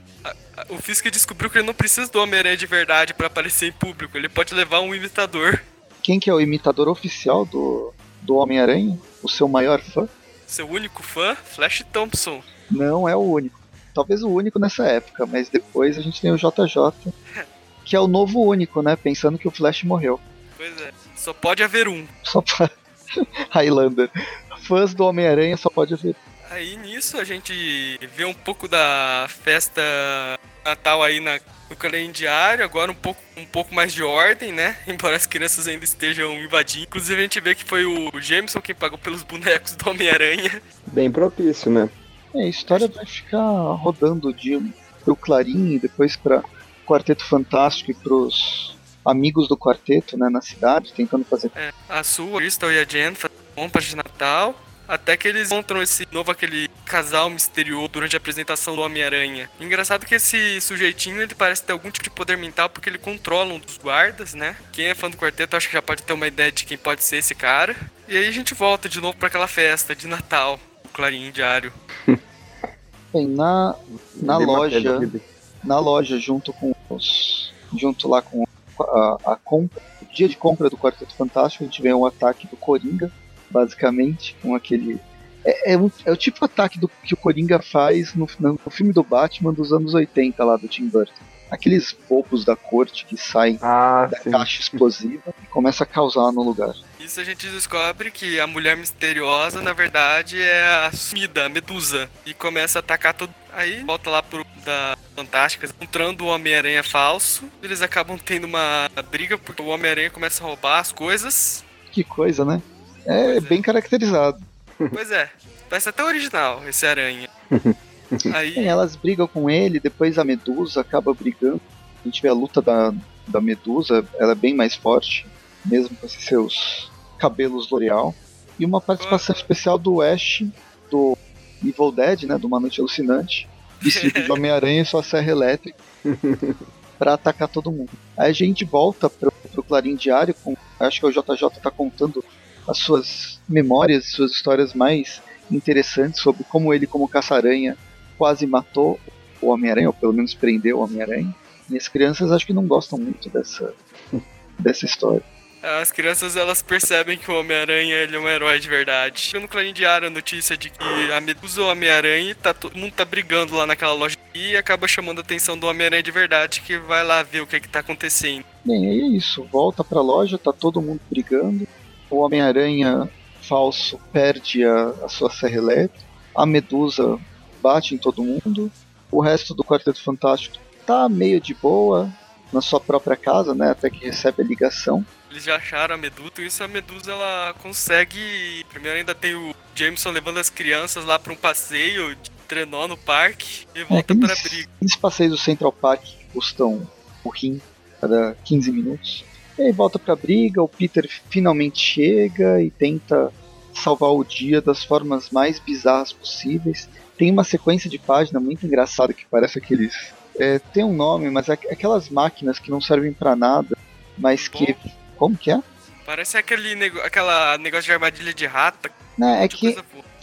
O Fisk descobriu que ele não precisa do Homem-Aranha de verdade pra aparecer em público, ele pode levar um imitador. Quem que é o imitador oficial do, do Homem-Aranha? O seu maior fã? Seu único fã, Flash Thompson. Não é o único. Talvez o único nessa época, mas depois a gente tem o JJ, (laughs) que é o novo único, né? Pensando que o Flash morreu. Pois é, só pode haver um. Só pra. (laughs) Highlander. Fãs do Homem-Aranha só pode haver. Aí nisso a gente vê um pouco da festa Natal aí na, no calendário, agora um pouco, um pouco mais de ordem, né? (laughs) Embora as crianças ainda estejam invadindo. Inclusive a gente vê que foi o Jameson quem pagou pelos bonecos do Homem-Aranha. bem propício, né? É, a história vai ficar rodando de pro Clarim e depois para Quarteto Fantástico e pros amigos do quarteto, né, na cidade, tentando fazer. É, a Sue, a Crystal e a Jen fazem compras de Natal. Até que eles encontram esse novo aquele casal misterioso durante a apresentação do Homem-Aranha. Engraçado que esse sujeitinho ele parece ter algum tipo de poder mental porque ele controla um dos guardas, né? Quem é fã do quarteto acho que já pode ter uma ideia de quem pode ser esse cara. E aí a gente volta de novo para aquela festa de Natal, o Clarim Diário. (laughs) Bem, na, na loja, na loja junto com os, junto lá com a, a compra, o dia de compra do Quarteto Fantástico, a gente vê um ataque do Coringa, basicamente, com aquele é, é, um- é o tipo de ataque do, que o Coringa faz no, no filme do Batman dos anos 80 lá do Tim Burton. Aqueles bobos da corte que saem Ah, da sim. caixa explosiva e começa a causar no lugar. Isso a gente descobre que a mulher misteriosa, na verdade, é a sumida, a Medusa. E começa a atacar tudo. Aí volta lá pro da Fantásticas, encontrando o Homem-Aranha falso. Eles acabam tendo uma briga porque o Homem-Aranha começa a roubar as coisas. Que coisa, né? É Pois é. bem caracterizado. Pois é, parece até original esse aranha. (laughs) Aí, elas brigam com ele, depois a Medusa acaba brigando. A gente vê a luta da, da Medusa, ela é bem mais forte, mesmo com esses seus cabelos L'Oreal. E uma participação especial do Ash, do Evil Dead, né, do Uma Noite Alucinante, vestido de (laughs) Homem-Aranha e sua serra elétrica. para atacar todo mundo. Aí a gente volta pro, pro Clarim Diário, com, acho que o JJ tá contando as suas memórias, suas histórias mais interessantes sobre como ele, como Caça-Aranha, quase matou o Homem-Aranha, ou pelo menos prendeu o Homem-Aranha. E as crianças acho que não gostam muito dessa, (laughs) dessa história. As crianças elas percebem que o Homem-Aranha ele é um herói de verdade. No Clarim Diário a notícia de que a Medusa o Homem-Aranha tá todo mundo tá brigando lá naquela loja e acaba chamando a atenção do Homem-Aranha de verdade que vai lá ver o que é que tá acontecendo. Bem, é isso. Volta pra loja, tá todo mundo brigando. O Homem-Aranha falso perde a, a sua serra elétrica. A Medusa bate em todo mundo. O resto do Quarteto Fantástico tá meio de boa na sua própria casa, né? Até que recebe a ligação. Eles já acharam a Medusa e isso a Medusa ela consegue. Primeiro ainda tem o Jameson levando as crianças lá para um passeio de trenó no parque e volta é, para briga. Os passeios do Central Park custam um rim cada 15 minutos. E aí volta pra briga, o Peter finalmente chega e tenta salvar o dia das formas mais bizarras possíveis. Tem uma sequência de página muito engraçada que parece aqueles. É, tem um nome, mas é aquelas máquinas que não servem para nada, mas que Bom como que é? Parece aquele nego aquela negócio de armadilha de rata. Não, é que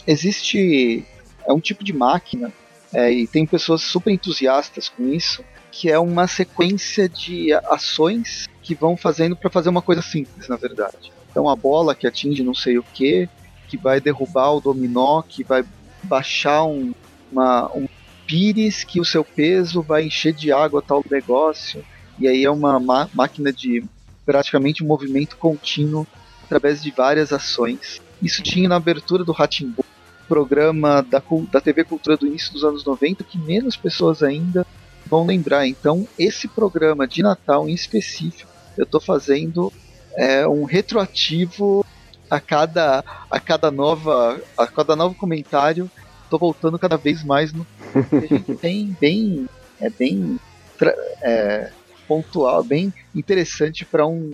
existe. É um tipo de máquina, é, e tem pessoas super entusiastas com isso, que é uma sequência de ações que vão fazendo para fazer uma coisa simples, na verdade. Então a bola que atinge não sei o que, que vai derrubar o dominó, que vai baixar um, uma, um pires, que o seu peso vai encher de água tal negócio. E aí é uma máquina de praticamente um movimento contínuo através de várias ações. Isso tinha na abertura do Ratimbu, programa da, da TV Cultura do início dos anos 90 que menos pessoas ainda vão lembrar. Então, esse programa de Natal em específico, eu estou fazendo é, um retroativo a cada, a cada nova a cada novo comentário. Estou voltando cada vez mais no (laughs) a gente tem bem é bem é, pontual, bem interessante para um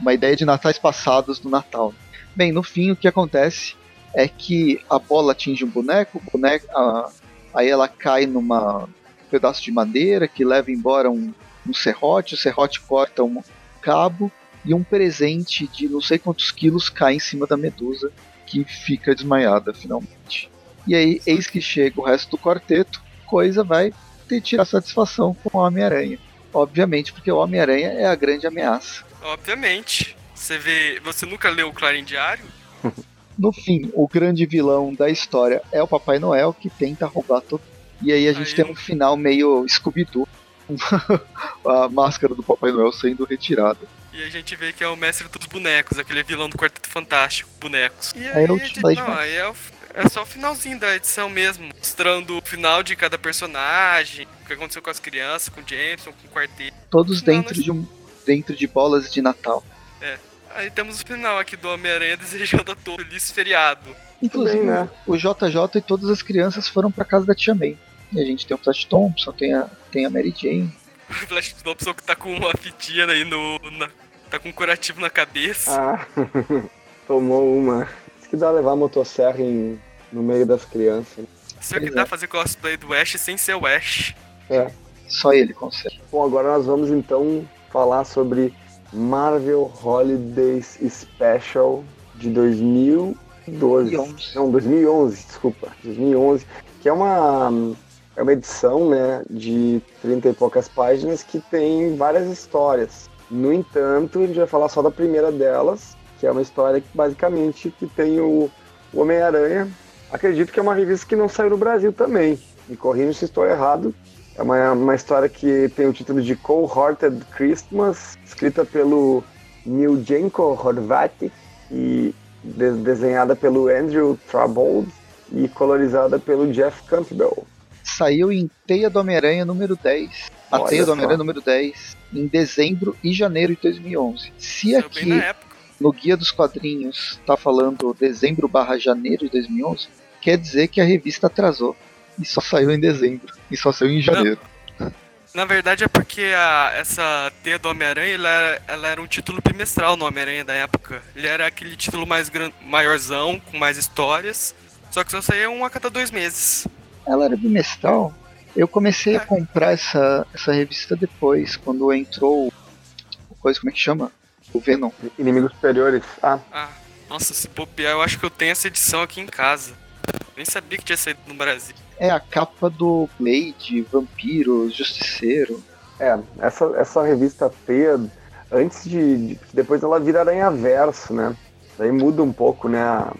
uma ideia de natais passados do Natal. Bem, no fim o que acontece é que a bola atinge um boneco, o boneco a, aí ela cai numa um pedaço de madeira que leva embora um, um serrote, o serrote corta um cabo e um presente de não sei quantos quilos cai em cima da medusa que fica desmaiada finalmente. E aí, eis que chega o resto do quarteto, coisa vai ter tirar satisfação com o Homem-Aranha. Obviamente, porque o Homem-Aranha é a grande ameaça. Obviamente. Você vê. Você nunca leu o Clarim Diário? (laughs) no fim, o grande vilão da história é o Papai Noel que tenta roubar tudo. E aí a gente aí tem um final meio Scooby-Doo. (laughs) a máscara do Papai Noel sendo retirada. E a gente vê que é o mestre dos bonecos, aquele vilão do Quarteto Fantástico, bonecos. E aí, aí, gente, não, aí é, o, é só o finalzinho da edição mesmo, mostrando o final de cada personagem, o que aconteceu com as crianças, com o Jameson, com o quarteto. Todos dentro, de um, dentro de bolas de Natal. É. Aí temos o final aqui do Homem-Aranha (laughs) desejando a todos feliz feriado. Inclusive, Bem, né? o JJ e todas as crianças foram pra casa da Tia May. E a gente tem o Flash Thompson, tem a, tem a Mary Jane. O (laughs) Flash Thompson que tá com uma fitinha aí no. Na, tá com um curativo na cabeça. Ah, (laughs) tomou uma. Isso que dá levar a motosserra em, no meio das crianças. Isso é que dá fazer cosplay do Ash sem ser o Ash. É. Só ele consegue. Bom, agora nós vamos então falar sobre Marvel Holidays Special de 2012. 2011. Não, 2011, desculpa. 2011. Que é uma é uma edição né, de 30 e poucas páginas que tem várias histórias. No entanto, a gente vai falar só da primeira delas, que é uma história que basicamente que tem o, Homem-Aranha. Acredito que é uma revista que não saiu no Brasil também. Me corrija se estou errado. É uma, uma história que tem o título de Cold Hearted Christmas, escrita pelo Miljenko Horvat e de, desenhada pelo Andrew Trabold e colorizada pelo Jeff Campbell saiu em Teia do Homem-Aranha número 10. A Olha Teia do Homem-Aranha número 10, em dezembro e janeiro de 2011. Se aqui no Guia dos Quadrinhos está falando dezembro barra janeiro de 2011, quer dizer que a revista atrasou. E só saiu em dezembro. E só saiu em janeiro. Não. Na verdade é porque a, essa Teia do Homem-Aranha ela, ela, era um título bimestral no Homem-Aranha da época. Ele era aquele título mais gran, maiorzão, com mais histórias. Só que só saía um a cada dois meses. Ela era bimestral? Eu comecei a comprar essa, essa revista depois, quando entrou. Coisa, como é que chama? O Venom. Inimigos Superiores. Ah. ah. Nossa, se bobear, eu acho que eu tenho essa edição aqui em casa. Nem sabia que tinha saído no Brasil. É a capa do Blade, Vampiro, Justiceiro. É, essa, essa revista T, antes de, de. Depois ela vira Aranha Verso, né? Daí muda um pouco, né? A,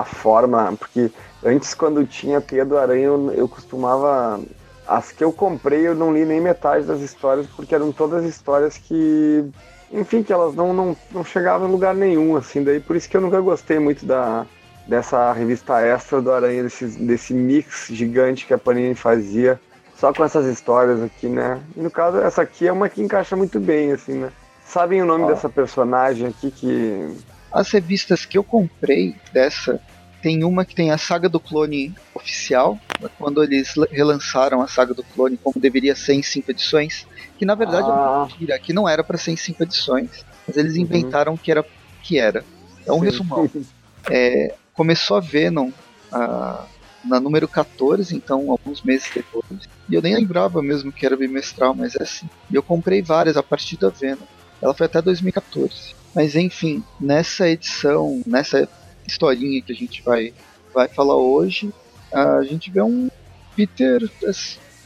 a forma. Porque antes, quando tinha Teia do Aranha, eu, eu costumava. As que eu comprei, eu não li nem metade das histórias, porque eram todas histórias que. Enfim, que elas não, não, não chegavam em lugar nenhum, assim. Daí por isso que eu nunca gostei muito da, dessa revista extra do Aranha, desse, desse mix gigante que a Panini fazia, só com essas histórias aqui, né? E no caso, essa aqui é uma que encaixa muito bem, assim, né? Sabem o nome ah. dessa personagem aqui que. As revistas que eu comprei dessa, tem uma que tem a saga do clone oficial, quando eles relançaram a saga do clone como deveria ser em cinco edições, que na verdade ah. é ah. mentira, que não era para ser em cinco edições, mas eles uhum. inventaram uhum. que era que era. É um Sim. resumão. (laughs) É, começou a Venom a, na número 14, então alguns meses depois. E eu nem lembrava mesmo que era bimestral, mas é assim. E eu comprei várias a partir da Venom. Ela foi até 2014. Mas enfim, nessa edição, nessa historinha que a gente vai, vai falar hoje, a gente vê um Peter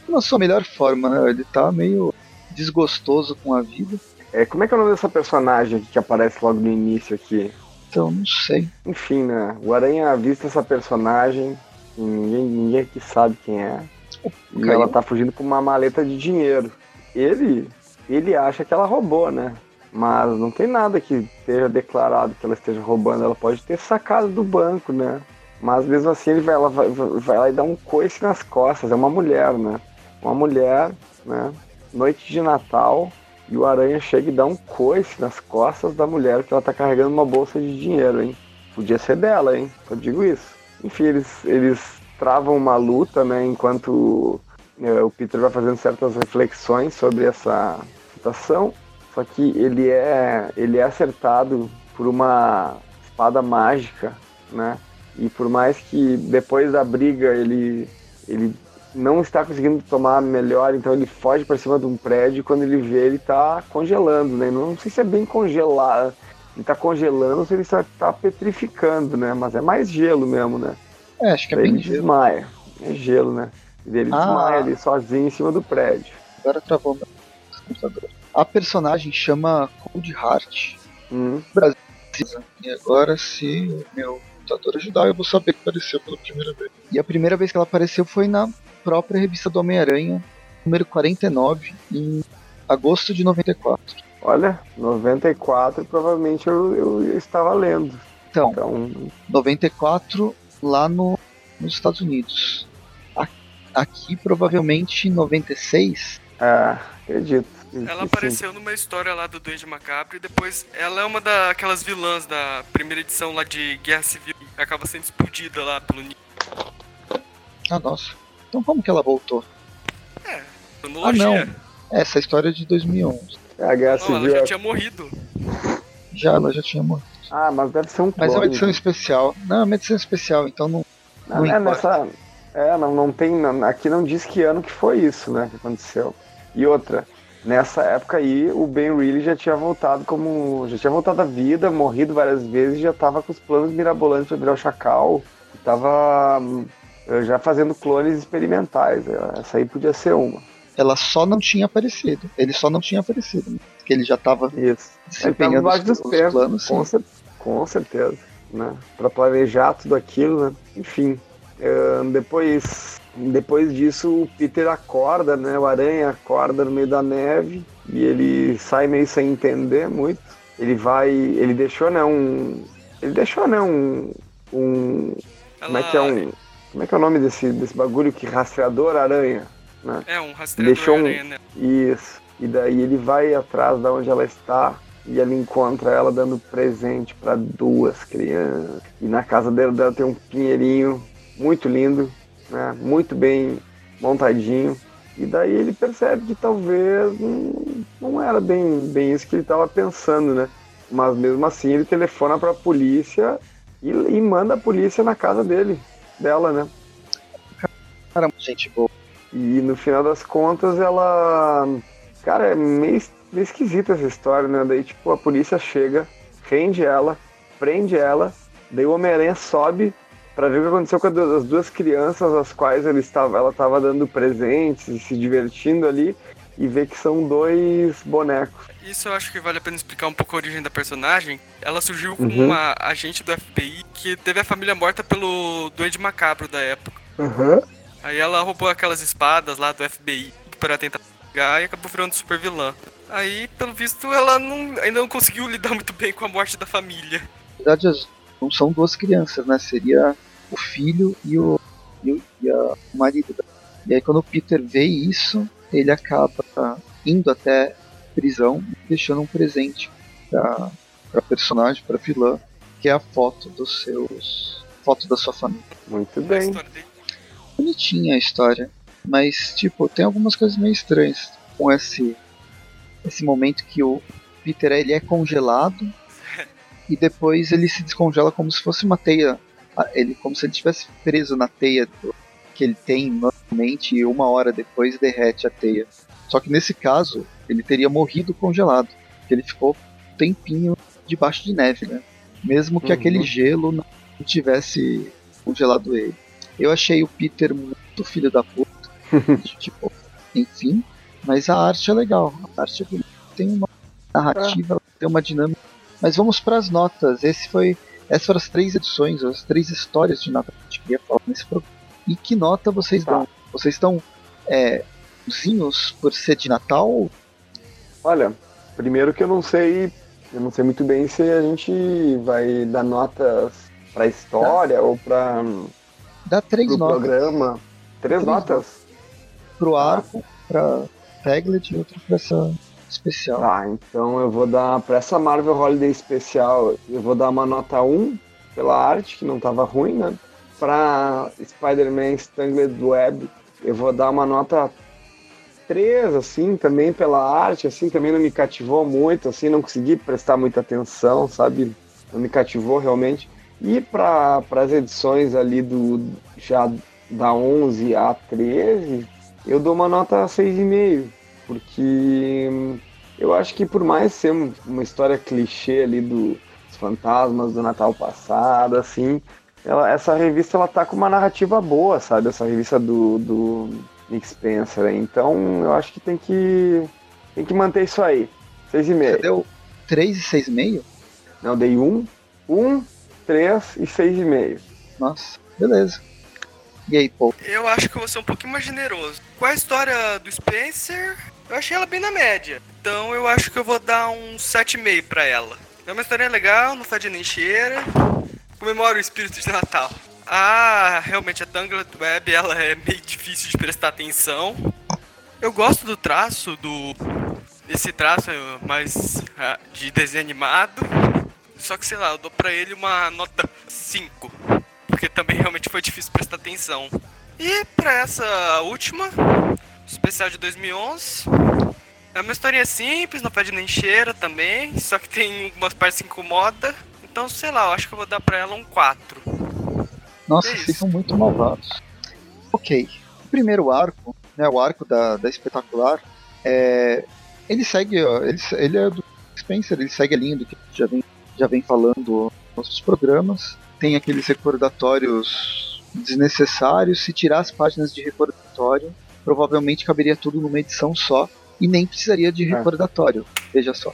na sua melhor forma, né? Ele tá meio desgostoso com a vida. É, como é que é o nome dessa personagem aqui que aparece logo no início aqui? Então, não sei. Enfim, né? O Aranha avista essa personagem, ninguém, ninguém aqui sabe quem é. E ela tá fugindo com uma maleta de dinheiro. Ele, ele acha que ela roubou, né? Mas não tem nada que esteja declarado que ela esteja roubando. Ela pode ter sacado do banco, né? Mas mesmo assim ele vai, ela vai, vai lá e dá um coice nas costas. É uma mulher, né? Uma mulher, né? Noite de Natal, e o aranha chega e dá um coice nas costas da mulher que ela tá carregando uma bolsa de dinheiro, hein? Podia ser dela, hein? Eu digo isso. Enfim, eles, eles travam uma luta, né? Enquanto o Peter vai fazendo certas reflexões sobre essa situação. Só que ele é, ele é acertado por uma espada mágica, né? E por mais que depois da briga ele, ele não está conseguindo tomar melhor, então ele foge para cima de um prédio e quando ele vê ele está congelando, né? Não sei se é bem congelar, ele está congelando ou se ele está tá petrificando, né? Mas é mais gelo mesmo, né? É, acho que é bem ele gelo. desmaia, é gelo, né? E ele ah. desmaia ali sozinho em cima do prédio. Agora travou meu computador. A personagem chama Cold Heart. Hum. Brasil. E agora se meu computador ajudar, eu vou saber que apareceu pela primeira vez. E a primeira vez que ela apareceu foi na própria revista do Homem-Aranha, número 49, em agosto de 94. Olha, 94 provavelmente eu, eu estava lendo. Então, então, 94 lá no, nos Estados Unidos. Aqui provavelmente 96. É, acredito. Ela apareceu numa história lá do Duende Macabro e depois ela é uma daquelas vilãs da primeira edição lá de Guerra Civil que acaba sendo explodida lá pelo Ah, nossa. Então como que ela voltou? É, cronologia. Ah, não. Essa história é de 2011. É, a Guerra não, Civil... ela já tinha morrido. Já, ela já tinha morrido. Ah, mas deve ser um clone. Mas é uma edição especial. Não, é uma edição especial, então não... Não, não é nessa... É, não, não tem... Aqui não diz que ano que foi isso, né, que aconteceu. E outra, nessa época aí, o Ben Reilly já tinha voltado como... Já tinha voltado à vida, morrido várias vezes, já tava com os planos mirabolantes pra virar o Chacal. Tava já fazendo clones experimentais. Essa aí podia ser uma. Ela só não tinha aparecido. Ele só não tinha aparecido. Né? Porque ele já estava desempenhando os, dos os planos. Com, cer com certeza. Né? Para planejar tudo aquilo, né? Enfim. Uh, depois, depois disso, o Peter acorda, né? O Aranha acorda no meio da neve e ele sai meio sem entender muito. Ele vai. Ele deixou, né? Um. Ele deixou, né? Um. um Ela... Como é que é um como é que é o nome desse, desse bagulho que rastreador aranha? Né? É, um rastreador Deixou aranha, né? Isso. E daí ele vai atrás da onde ela está e ele encontra ela dando presente para duas crianças. E na casa dela tem um pinheirinho muito lindo, né? muito bem montadinho. E daí ele percebe que talvez não, não era bem, bem isso que ele estava pensando, né? Mas mesmo assim ele telefona para a polícia e, e manda a polícia na casa dele dela, né? Cara, gente boa. E no final das contas ela. Cara, é meio, meio esquisita essa história, né? Daí, tipo, a polícia chega, rende ela, prende ela, daí o Homem-Aranha sobe para ver o que aconteceu com as duas crianças, as quais ele estava, ela estava dando presentes e se divertindo ali, e ver que são dois bonecos. Isso eu acho que vale a pena explicar um pouco a origem da personagem. Ela surgiu como uhum. uma agente do FBI que teve a família morta pelo Duende Macabro da época. Uhum. Aí ela roubou aquelas espadas lá do FBI para tentar pegar e acabou virando super vilã. Aí, pelo visto, ela não, ainda não conseguiu lidar muito bem com a morte da família. Na verdade, não são duas crianças, né? Seria o filho e o, e o, e a, o marido. E aí, quando o Peter vê isso, ele acaba indo até prisão, deixando um presente para a personagem, para vilã, que é a foto dos seus, foto da sua família. Muito bem. Bonitinha a história, mas tipo tem algumas coisas meio estranhas com esse esse momento que o Peter ele é congelado e depois ele se descongela como se fosse uma teia, ele como se ele estivesse preso na teia que ele tem normalmente e uma hora depois derrete a teia. Só que nesse caso ele teria morrido congelado, porque ele ficou um tempinho debaixo de neve, né? Mesmo que uhum. aquele gelo não tivesse congelado ele. Eu achei o Peter muito filho da puta. (laughs) tipo, enfim, mas a arte é legal. A arte é tem uma narrativa, ah. tem uma dinâmica. Mas vamos para as notas. Esse foi, essas foram as três edições, as três histórias de Natal que a gente queria falar nesse programa. E que nota vocês tá. dão? Vocês estão é, por ser de Natal Olha, primeiro que eu não sei, eu não sei muito bem se a gente vai dar notas para história tá. ou para dá três notas. programa. Três, três notas. notas. Pro arco, para Peglet e outro para essa especial. Tá, então eu vou dar para essa Marvel Holiday especial, eu vou dar uma nota 1 pela arte, que não tava ruim, né? Para Spider-Man Stangled Web, eu vou dar uma nota 3, assim, também pela arte, assim, também não me cativou muito, assim, não consegui prestar muita atenção, sabe? Não me cativou realmente. E para as edições ali do já da 11 a 13, eu dou uma nota 6,5, porque eu acho que por mais ser uma história clichê ali do, dos fantasmas do Natal passado, assim, ela, essa revista ela tá com uma narrativa boa, sabe? Essa revista do, do Nick Spencer. Então eu acho que tem que tem que manter isso aí. 6,5. Você deu 3 e 6,5? Não, dei 1, 1, 3 e 6,5. Nossa, beleza. E aí, Paul? Eu acho que eu vou ser um pouquinho mais generoso. Com a história do Spencer, eu achei ela bem na média. Então eu acho que eu vou dar um 7,5 pra ela. É uma história legal, não fede nem cheira. Comemora o espírito de Natal. Ah, realmente a Tangled Web ela é meio difícil de prestar atenção. Eu gosto do traço do desse traço mais ah, de desenho animado. Só que sei lá, eu dou pra ele uma nota 5, porque também realmente foi difícil prestar atenção. E pra essa última, especial de 2011, é uma historinha simples, não pede nem cheira também, só que tem algumas partes que incomoda. Então, sei lá, eu acho que eu vou dar pra ela um 4. Nossa, é são muito malvados. Ok. O primeiro arco, né, o arco da, da espetacular, é, ele segue, ó, ele, ele é do Spencer, ele segue a linha do que já vem, já vem falando nos nossos programas. Tem aqueles recordatórios desnecessários. Se tirar as páginas de recordatório, provavelmente caberia tudo numa edição só e nem precisaria de é. recordatório. Veja só.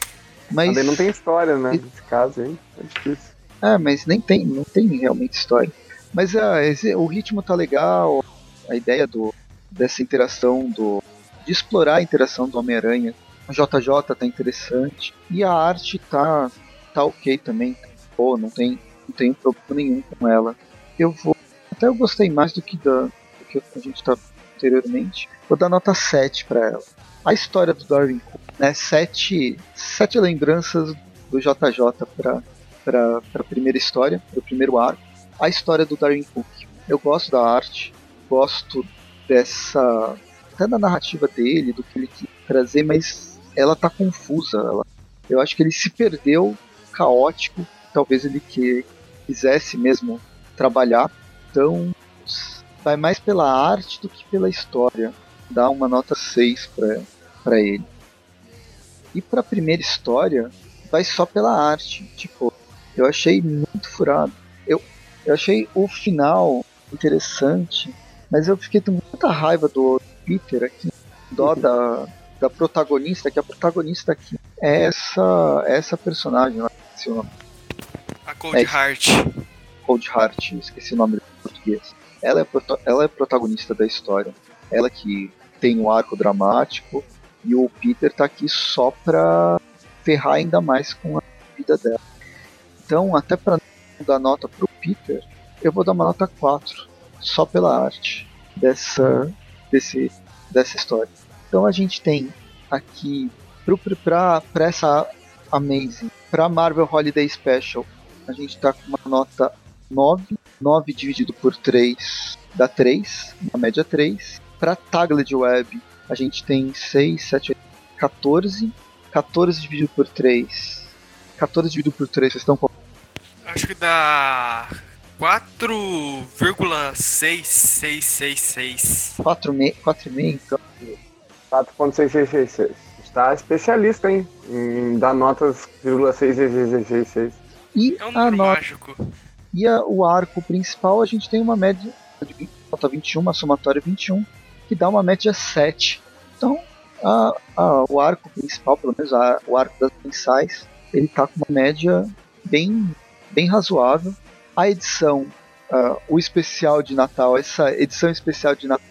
Mas Também não tem história, né? Nesse caso, hein? É difícil. É, mas nem tem, não tem realmente história. Mas esse, o ritmo tá legal, a ideia do, dessa interação, do, de explorar a interação do Homem-Aranha. A JJ tá interessante. E a arte tá, tá ok também. Pô, não tem, não tem problema nenhum com ela. Eu vou. Até eu gostei mais do que, da, do que a gente tá anteriormente. Vou dar nota 7 para ela. A história do Darwin Cook, né? Sete, sete lembranças do JJ para para a primeira história, para o primeiro arco a história do Darwin Cook. Eu gosto da arte, gosto dessa. até da narrativa dele, do que ele quis trazer, mas ela tá confusa. Ela, eu acho que ele se perdeu, caótico, talvez ele que quisesse mesmo trabalhar. Então, vai mais pela arte do que pela história. dar uma nota 6 para ele. E para a primeira história, vai só pela arte. Tipo, eu achei muito furado. Eu, eu achei o final interessante, mas eu fiquei com muita raiva do Peter aqui, dó da, da protagonista, que a protagonista aqui é essa, essa personagem, não esqueci o nome. A Cold é, Heart. Cold Heart, esqueci o nome em português. Ela é, ela é protagonista da história. Ela que tem um arco dramático e o Peter tá aqui só pra ferrar ainda mais com a vida dela. Então, até para dar nota pro Peter, eu vou dar uma nota 4, só pela arte dessa, desse, dessa história. Então a gente tem aqui para essa Amazing, para Marvel Holiday Special, a gente está com uma nota 9, 9 dividido por 3 dá 3, uma média 3. Para Tagled Web, a gente tem 6, 7, 8, 14, 14 dividido por 3. 14 dividido por 3, vocês estão com. Acho que dá 4,6666. 4,5 então. 4.6666. Está especialista, hein? Em dar notas 0,6666. E é um a nota, mágico. E a, o arco principal, a gente tem uma média de nota 21, uma somatória 21, que dá uma média 7. Então, a, a, o arco principal, pelo menos o arco das mensais, ele tá com uma média bem, bem razoável. A edição, uh, o especial de Natal, essa edição especial de Natal,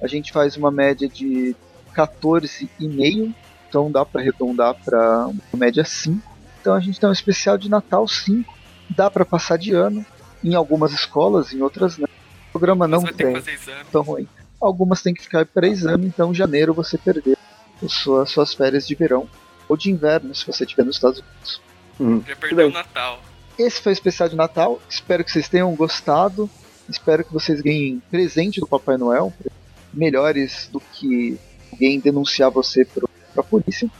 a gente faz uma média de 14,5, então dá para arredondar para uma média 5. Então a gente tem um especial de Natal 5, dá para passar de ano em algumas escolas, em outras não. O programa não tem tão ruim. Algumas tem que ficar para exame, então em janeiro você perdeu suas, suas férias de verão ou de inverno, se você estiver nos Estados Unidos. Hum. Já perdeu o Natal. Esse foi o especial de Natal. Espero que vocês tenham gostado. Espero que vocês ganhem presente do Papai Noel melhores do que alguém denunciar você para a polícia.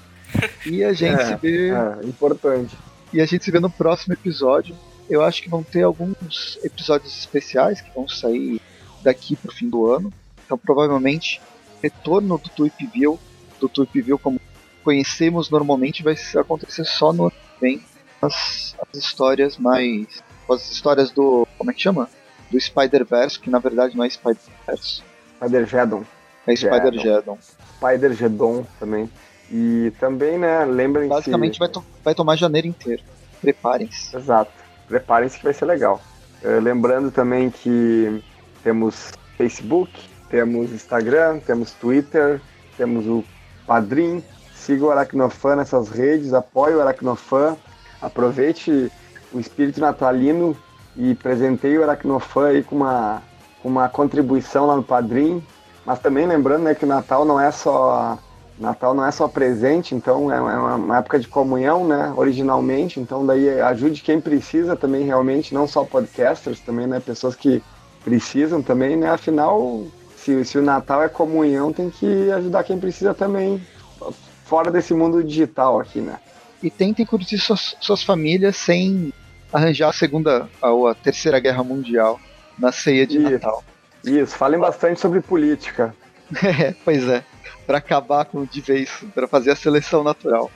E a gente é, se vê. É, importante. E a gente se vê no próximo episódio. Eu acho que vão ter alguns episódios especiais que vão sair daqui pro fim do ano. Então provavelmente retorno do Tweep View, do Tweep View como conhecemos normalmente, vai acontecer só no ano que vem. As, as histórias mais. As histórias do. Como é que chama? Do Spider-Verse, que na verdade não é Spider-Verse Spider-Geddon. É Spider-Geddon. Spider-Geddon também. E também, né, lembrem Basicamente vai, to vai tomar janeiro inteiro. Preparem-se. Exato. Preparem-se que vai ser legal. Uh, lembrando também que temos Facebook, temos Instagram, temos Twitter, temos o Padrim. Siga o Aracnofan nessas redes, apoie o Aracnofan. Aproveite o espírito natalino e presenteie o Aracnofan aí com uma uma contribuição lá no Padrim, mas também lembrando né, que o Natal não é só Natal não é só presente, então é uma época de comunhão, né? Originalmente, então daí ajude quem precisa também realmente, não só podcasters, também né? Pessoas que precisam também, né? Afinal, se, se o Natal é comunhão, tem que ajudar quem precisa também, fora desse mundo digital aqui, né? E tentem curtir suas, suas famílias sem arranjar a segunda ou a terceira guerra mundial na ceia de Isso. Natal. Isso, falem bastante sobre política. (laughs) É, pois é. Para acabar com de vez, para fazer a seleção natural.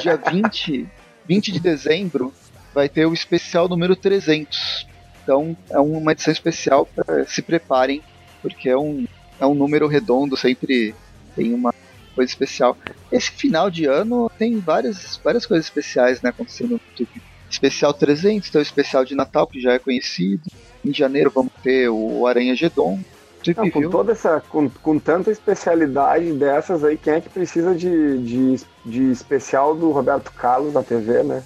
Dia (laughs) 20, 20 de dezembro vai ter o especial número 300. Então é uma edição especial para se preparem, porque é um, é um número redondo, sempre tem uma coisa especial. Esse final de ano tem várias, várias coisas especiais né, acontecendo no YouTube. Especial 300, tem o especial de Natal, que já é conhecido. Em janeiro vamos ter o Aranha Gedon. Não, com toda essa, com, com tanta especialidade dessas aí, quem é que precisa de, de, de especial do Roberto Carlos na TV, né?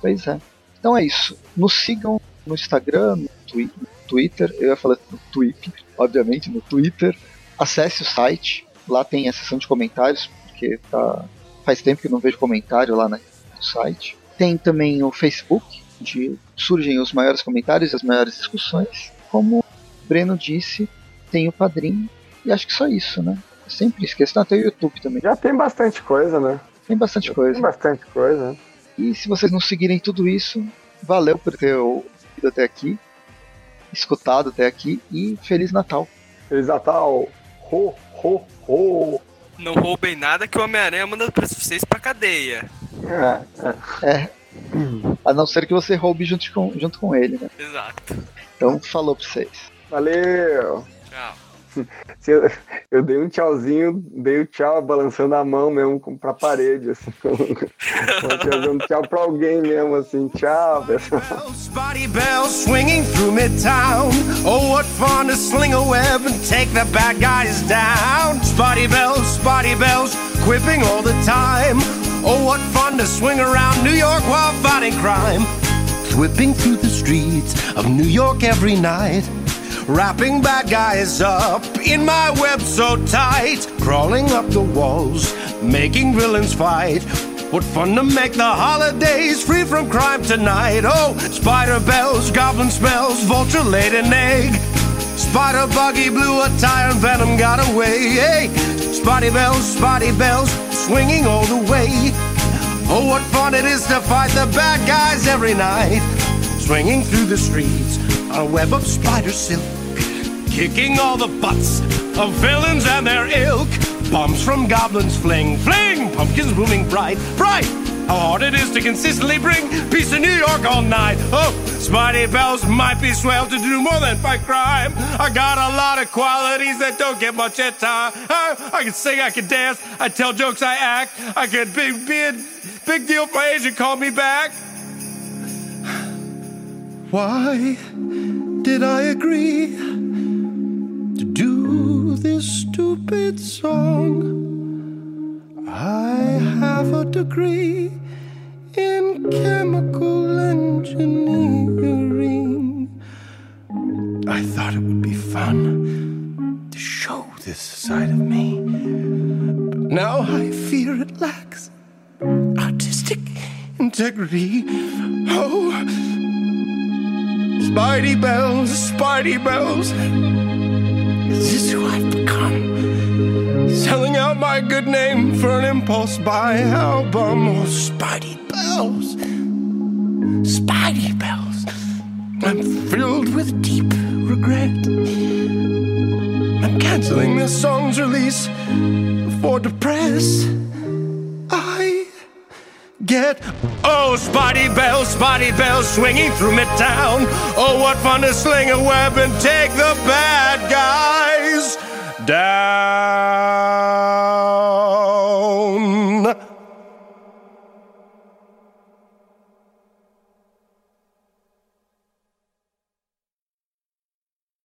Pois é. Então é isso. Nos sigam no Instagram, no, twi no Twitter, eu ia falar no Twitter, obviamente, no Twitter. Acesse o site, lá tem a seção de comentários, porque tá, faz tempo que não vejo comentário lá no site. Tem também o Facebook, onde surgem os maiores comentários e as maiores discussões. Como o Breno disse, tem o padrinho, e acho que só isso, né? Eu sempre esqueço, não, tem o YouTube também. Já tem bastante coisa, né? Tem bastante Já coisa. Tem bastante coisa. E se vocês não seguirem tudo isso, valeu por ter ouvido até aqui, escutado até aqui, e Feliz Natal! Feliz Natal! Ho, ho, ho. Não roubem nada que o Homem-Aranha manda pra vocês pra cadeia. É, é. É. (clears throat) A não ser que você roube junto com, junto com ele, né? Exato. Então falou pra vocês. Valeu! Tchau. (laughs) Eu, eu dei um tchauzinho, dei o tchau balançando a mão mesmo pra parede, assim. (laughs) Dando tchau pra alguém mesmo, assim. Tchau, pessoal. Spotty bells swinging through midtown. Oh, what fun to sling a web and take the bad guys down. Spotty bells, spotty bells, quipping all the time. Oh, what fun to swing around New York while fighting crime. Whipping through the streets of New York every night. Wrapping bad guys up in my web so tight. Crawling up the walls, making villains fight. What fun to make the holidays free from crime tonight. Oh, spider bells, goblin spells, vulture laid an egg. Spider buggy blew a tire and venom got away. Hey, spotty bells, spotty bells, swinging all the way. Oh, what fun it is to fight the bad guys every night. Swinging through the streets a web of spider silk. Kicking all the butts of villains and their ilk. Bombs from goblins fling, fling. Pumpkins blooming bright, bright. How hard it is to consistently bring peace to New York all night. Oh, Spidey Bells might be swell to do more than fight crime. I got a lot of qualities that don't get much at time. I, oh, I can sing, I can dance, I tell jokes, I act. I can be, be a big deal for Asia, call me back. (sighs) Why did I agree this stupid song? I have a degree in chemical engineering. I thought it would be fun to show this side of me. But now I fear it lacks artistic integrity. Oh, Spidey bells, Spidey bells. Is this who I've become? Selling out my good name for an impulse buy album. Oh, Spidey bells, Spidey bells. I'm filled with deep regret. I'm canceling this song's release for the press. I get. Oh, Spotty Bell, Spotty Bell, swinging through midtown. Oh, what fun to sling a web and take the bad guys down.